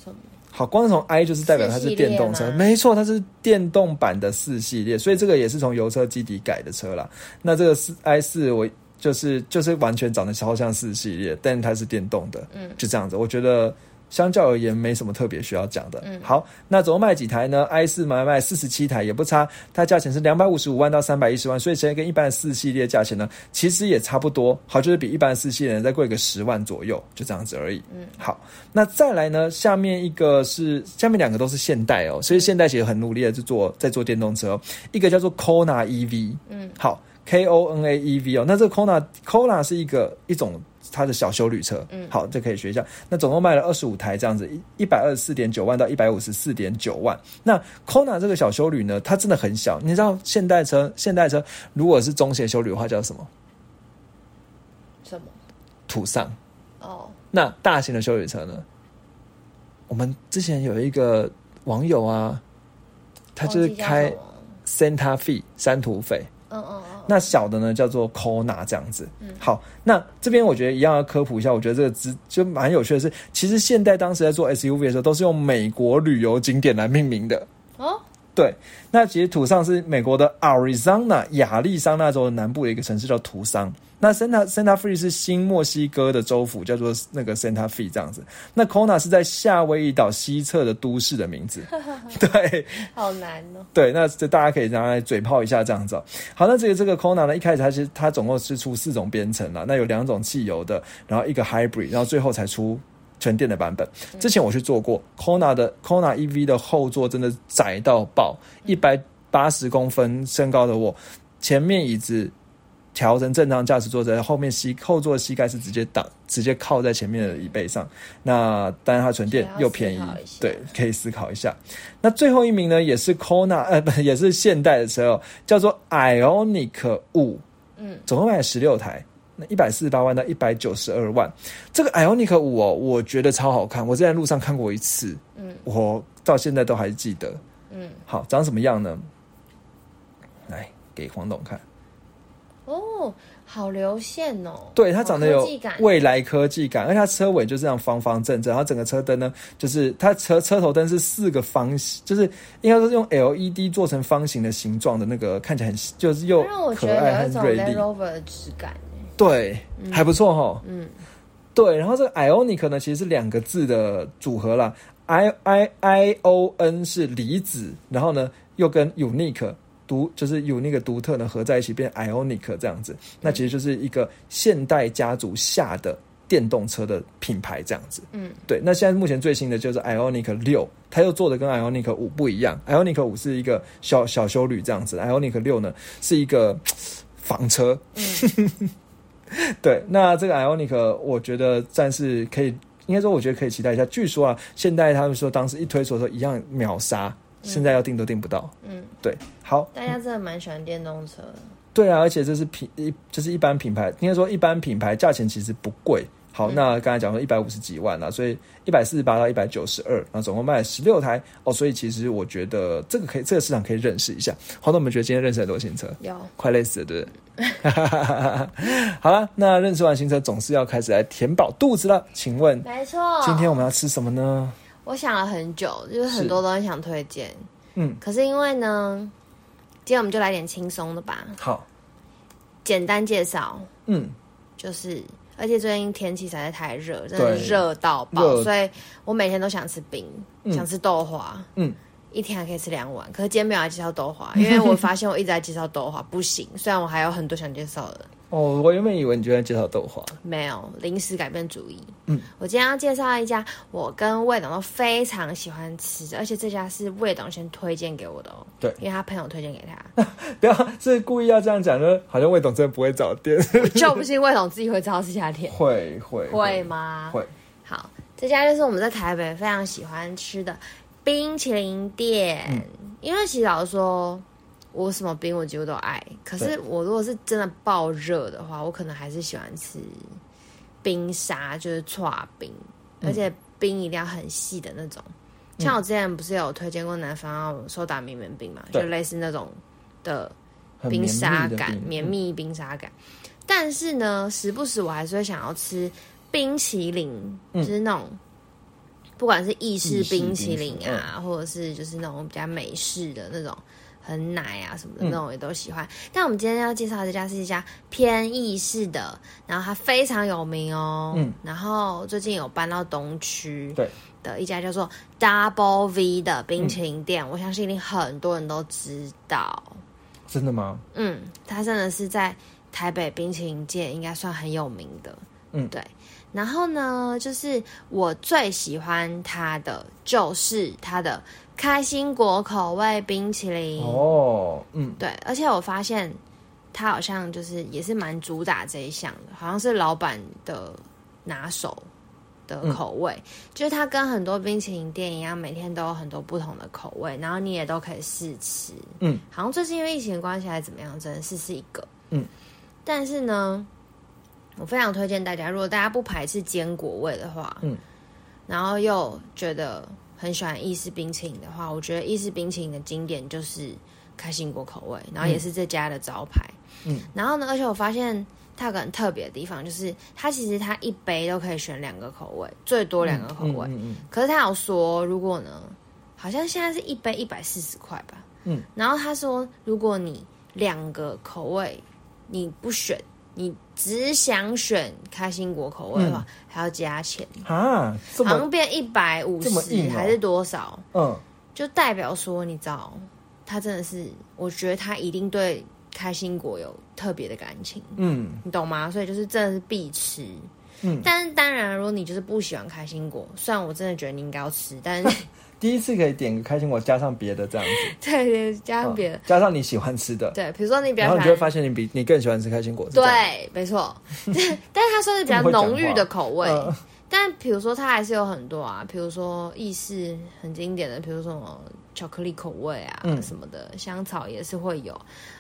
什么？好，光从 i 就是代表它是电动车，没错，它是电动版的四系列，所以这个也是从油车基底改的车啦。那这个四 i 四我就是就是完全长得超像四系列，但它是电动的，嗯，就这样子。我觉得相较而言没什么特别需要讲的。嗯，好，那总共卖几台呢？i 四买卖四十七台，也不差，它价钱是两百五十五万到三百一十万，所以其实跟一般的四系列价钱呢，其实也差不多。好，就是比一般的四系列再贵个十万左右，就这样子而已。嗯，好，那再来呢，下面一个是下面两个都是现代哦，所以现代其实很努力的在做在做电动车、哦，一个叫做 Kona EV，嗯，好，K O N A E V 哦，那这个 Kona Kona 是一个一种。它的小修旅车，嗯，好，这可以学一下。那总共卖了二十五台，这样子，一一百二十四点九万到一百五十四点九万。那 Kona 这个小修旅呢，它真的很小。你知道现代车，现代车如果是中型修旅的话叫什么？什么？土上。哦，那大型的修旅车呢？我们之前有一个网友啊，他就是开 Santa Fe 山土匪，嗯嗯嗯，那小的呢叫做 Kona 这样子。好，那这边我觉得一样要科普一下，我觉得这个资就蛮有趣的是，其实现代当时在做 SUV 的时候，都是用美国旅游景点来命名的。哦，对，那其实土桑是美国的 Arizona 亚利桑那州的南部的一个城市，叫图桑。那 Santa Santa Fe 是新墨西哥的州府，叫做那个 Santa Fe 这样子。那 Kona 是在夏威夷岛西侧的都市的名字。对，好难哦。对，那这大家可以拿来嘴炮一下这样子。好，那这个这个 Kona 呢，一开始它其实它总共是出四种编程啦，那有两种汽油的，然后一个 Hybrid，然后最后才出纯电的版本。之前我去做过 Kona 的 Kona EV 的后座，真的窄到爆，一百八十公分身高的我，前面椅子。调成正常驾驶坐在后面膝后座膝盖是直接挡，直接靠在前面的椅背上。那当然它纯电又便宜，对，可以思考一下。那最后一名呢，也是 Kona，呃，不，也是现代的车哦，叫做 Ionic 五，嗯，总共卖十六台，那一百四十八万到一百九十二万。这个 Ionic 五哦，我觉得超好看，我在路上看过一次，嗯，我到现在都还记得，嗯，好，长什么样呢？来给黄董看。哦，好流线哦！对，它长得有未来科技感，而且它车尾就这样方方正正，然后整个车灯呢，就是它车车头灯是四个方形，就是应该说是用 LED 做成方形的形状的那个，看起来很就是又可爱很锐利。的质感，对，还不错哈。嗯，对，然后这个 Ionic 呢，其实是两个字的组合啦 i I I O N 是离子，然后呢又跟 Unique。独就是有那个独特的合在一起变 Ionic 这样子，那其实就是一个现代家族下的电动车的品牌这样子。嗯，对。那现在目前最新的就是 Ionic 六，它又做的跟 Ionic 五不一样。Ionic 五是一个小小修旅这样子，Ionic 六呢是一个 房车。嗯，对。那这个 Ionic 我觉得暂时可以，应该说我觉得可以期待一下。据说啊，现在他们说当时一推出的时候一样秒杀。现在要订都订不到。嗯，对，好。大家真的蛮喜欢电动车。对啊，而且这是品一，就是一般品牌，应该说一般品牌价钱其实不贵。好，那刚才讲说一百五十几万了，所以一百四十八到一百九十二，那总共卖了十六台哦。所以其实我觉得这个可以，这个市场可以认识一下。好，那我们觉得今天认识很多新车，有快累死了，对不对？好了，那认识完新车，总是要开始来填饱肚子了。请问，没错，今天我们要吃什么呢？我想了很久，就是很多东西想推荐，嗯，可是因为呢，今天我们就来点轻松的吧。好，简单介绍，嗯，就是，而且最近天气实在太热，真的热到爆，所以我每天都想吃冰，想吃豆花，嗯，一天还可以吃两碗。可是今天没有来介绍豆花，因为我发现我一直在介绍豆花，不行。虽然我还有很多想介绍的。哦，我原本以为你就在介绍豆花，没有临时改变主意。嗯，我今天要介绍一家我跟魏董都非常喜欢吃的，而且这家是魏董先推荐给我的哦。对，因为他朋友推荐给他。不要是故意要这样讲就，好像魏董真的不会找店。就不信魏董自己会知道这家店。会会会吗？会。好，这家就是我们在台北非常喜欢吃的冰淇淋店。因为其实老实说。我什么冰我几乎都爱，可是我如果是真的爆热的话，我可能还是喜欢吃冰沙，就是搓冰，而且冰一定要很细的那种。像我之前不是有推荐过南方收打绵绵冰嘛，就类似那种的冰沙感、绵密冰沙感。但是呢，时不时我还是会想要吃冰淇淋，就是那种不管是意式冰淇淋啊，或者是就是那种比较美式的那种。很奶啊什么的那种也都喜欢，但我们今天要介绍的这家是一家偏意式的，然后它非常有名哦。嗯，然后最近有搬到东区，对的一家叫做 Double V 的冰淇淋店，我相信一定很多人都知道。真的吗？嗯，它真的是在台北冰淇淋界应该算很有名的。嗯，对。然后呢，就是我最喜欢它的就是它的。开心果口味冰淇淋。哦，嗯，对，而且我发现它好像就是也是蛮主打这一项的，好像是老板的拿手的口味，就是它跟很多冰淇淋店一样，每天都有很多不同的口味，然后你也都可以试吃，嗯，好像最近因为疫情的关系还是怎么样，只能试试一个，嗯，但是呢，我非常推荐大家，如果大家不排斥坚果味的话，嗯，然后又觉得。很喜欢意式冰淇淋的话，我觉得意式冰淇淋的经典就是开心果口味，然后也是这家的招牌。嗯，然后呢，而且我发现它有个很特别的地方，就是它其实它一杯都可以选两个口味，最多两个口味。嗯嗯。可是他有说，如果呢，好像现在是一杯一百四十块吧。嗯，然后他说，如果你两个口味你不选，你只想选开心果口味的话，还要加钱啊，好像变一百五十还是多少？嗯，就代表说，你知道，他真的是，我觉得他一定对开心果有特别的感情。嗯，你懂吗？所以就是真的是必吃。嗯，但是当然，如果你就是不喜欢开心果，虽然我真的觉得你应该要吃，但是。第一次可以点个开心果，加上别的这样子。对 对，加上别的，加上你喜欢吃的。对，比如说你比较，然后你就会发现你比你更喜欢吃开心果。对，没错。但是它算是比较浓郁的口味。但比如说它还是有很多啊，比如说意式很经典的，比如说什么巧克力口味啊什么的，香草也是会有。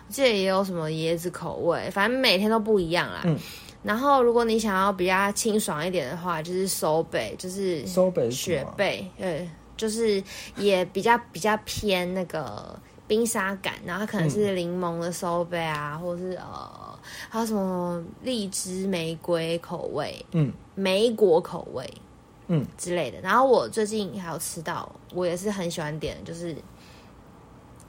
这也有什么椰子口味，反正每天都不一样啦。嗯。然后如果你想要比较清爽一点的话，就是收贝，就是收贝雪贝，对。就是也比较比较偏那个冰沙感，然后可能是柠檬的收杯啊，或者是呃还有什么荔枝玫瑰口味，嗯，莓果口味，嗯之类的。然后我最近还有吃到，我也是很喜欢点，就是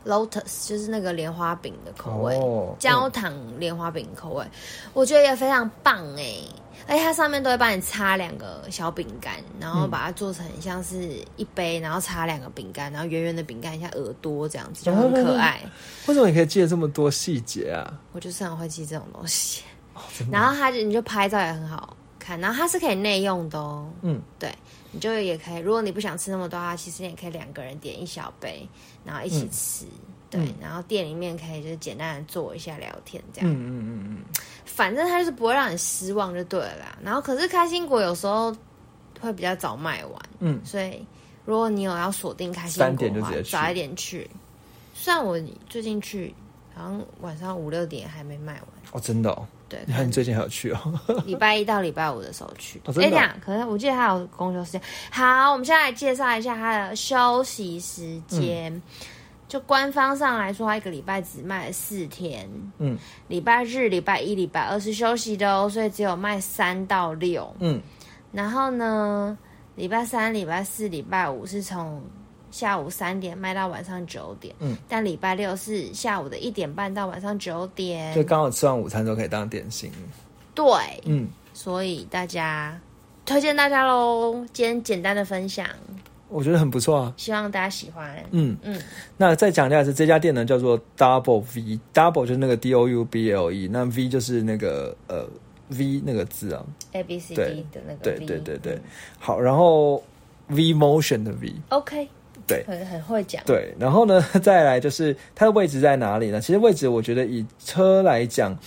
Lotus，就是那个莲花饼的口味，焦糖莲花饼口味，我觉得也非常棒哎。而且它上面都会帮你插两个小饼干，然后把它做成像是一杯，然后插两个饼干，然后圆圆的饼干像耳朵这样子，就很可爱。为什么你可以记得这么多细节啊？我就是很会记这种东西。然后它就你就拍照也很好看，然后它是可以内用的哦。嗯，对，你就也可以。如果你不想吃那么多的话，其实也可以两个人点一小杯，然后一起吃。对，然后店里面可以就是简单的坐一下聊天这样。嗯嗯嗯嗯。反正它就是不会让你失望就对了啦。然后可是开心果有时候会比较早卖完，嗯，所以如果你有要锁定开心果的话，早一点去。虽然我最近去，好像晚上五六点还没卖完。哦，真的哦。对，你看你最近还有去哦。礼拜一到礼拜五的时候去。哎，这样可是我记得还有公休时间。好，我们现在来介绍一下它的休息时间。就官方上来说，一个礼拜只卖四天，嗯，礼拜日、礼拜一、礼拜二是休息的哦，所以只有卖三到六，嗯，然后呢，礼拜三、礼拜四、礼拜五是从下午三点卖到晚上九点，嗯，但礼拜六是下午的一点半到晚上九点，就刚好吃完午餐都可以当点心，对，嗯，所以大家推荐大家喽，今天简单的分享。我觉得很不错啊，希望大家喜欢。嗯嗯，那再讲一下是这家店呢，叫做 Double V，Double 就是那个 D O U B L E，那 V 就是那个呃 V 那个字啊，A B C D 的那个。对对对对，好，然后 V Motion 的 V，OK，对，很很会讲。对，然后呢，再来就是它的位置在哪里呢？其实位置我觉得以车来讲。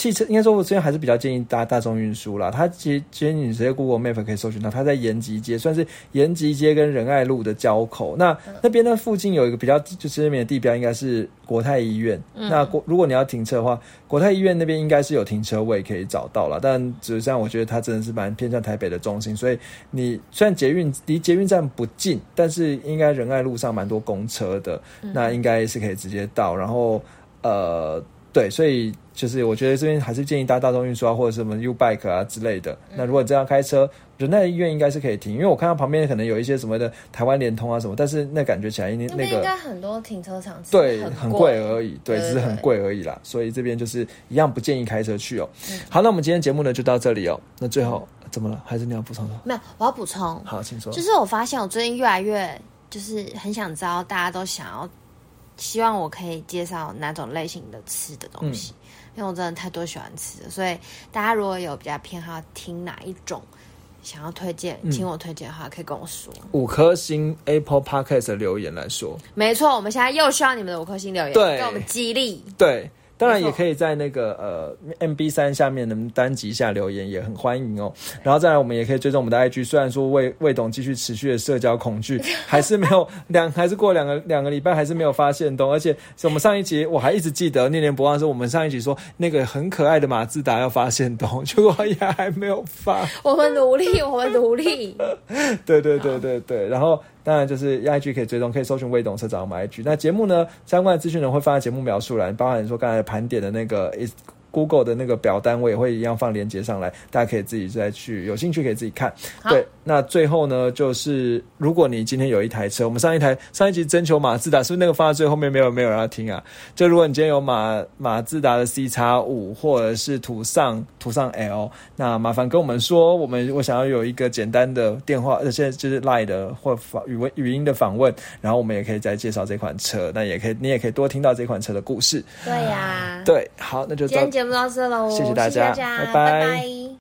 汽车应该说，我之前还是比较建议搭大众运输啦。它其实，其实你直接 Google Map 可以搜寻到，它在延吉街，算是延吉街跟仁爱路的交口。那那边呢，附近有一个比较就是那边的地标，应该是国泰医院。那国如果你要停车的话，国泰医院那边应该是有停车位可以找到了。但只是这样，我觉得它真的是蛮偏向台北的中心，所以你虽然捷运离捷运站不近，但是应该仁爱路上蛮多公车的，那应该是可以直接到。然后呃。对，所以就是我觉得这边还是建议搭大众运输啊，或者什么 U Bike 啊之类的。那如果这样开车，仁爱医院应该是可以停，因为我看到旁边可能有一些什么的台湾联通啊什么，但是那感觉起来那那个应该很多停车场对很贵而已，对，只是很贵而已啦。所以这边就是一样不建议开车去哦。好，那我们今天节目呢就到这里哦。那最后怎么了？还是你要补充的？没有，我要补充。好，请说。就是我发现我最近越来越就是很想知道大家都想要。希望我可以介绍哪种类型的吃的东西，因为我真的太多喜欢吃的，所以大家如果有比较偏好听哪一种，想要推荐，请我推荐的话，可以跟我说。五颗星 Apple Podcast 的留言来说，没错，我们现在又需要你们的五颗星留言，对给我们激励。对。当然也可以在那个呃 MB 三下面的单集下留言，也很欢迎哦。然后再来，我们也可以追踪我们的 IG。虽然说魏魏董继续持续的社交恐惧，还是没有两，还是过两个两个礼拜，还是没有发现东。而且我们上一集我还一直记得念念不忘，是我们上一集说那个很可爱的马自达要发现东，结果也还没有发。我们努力，我们努力。对对对对对，然后。当然，就是 IG 可以追踪，可以搜寻“微懂车”长我们 IG。那节目呢，相关的资讯呢会放在节目描述栏，包含说刚才盘点的那个 is Google 的那个表单，我也会一样放链接上来，大家可以自己再去有兴趣可以自己看。对，那最后呢，就是如果你今天有一台车，我们上一台上一集征求马自达，是不是那个放在最后面没有没有人要听啊？就如果你今天有马马自达的 C 叉五或者是途尚途尚 L，那麻烦跟我们说，我们我想要有一个简单的电话，而且就是 Line 的或语文语音的访问，然后我们也可以再介绍这款车，那也可以你也可以多听到这款车的故事。对呀，对，好，那就今天节目到这喽，谢谢大家，拜拜。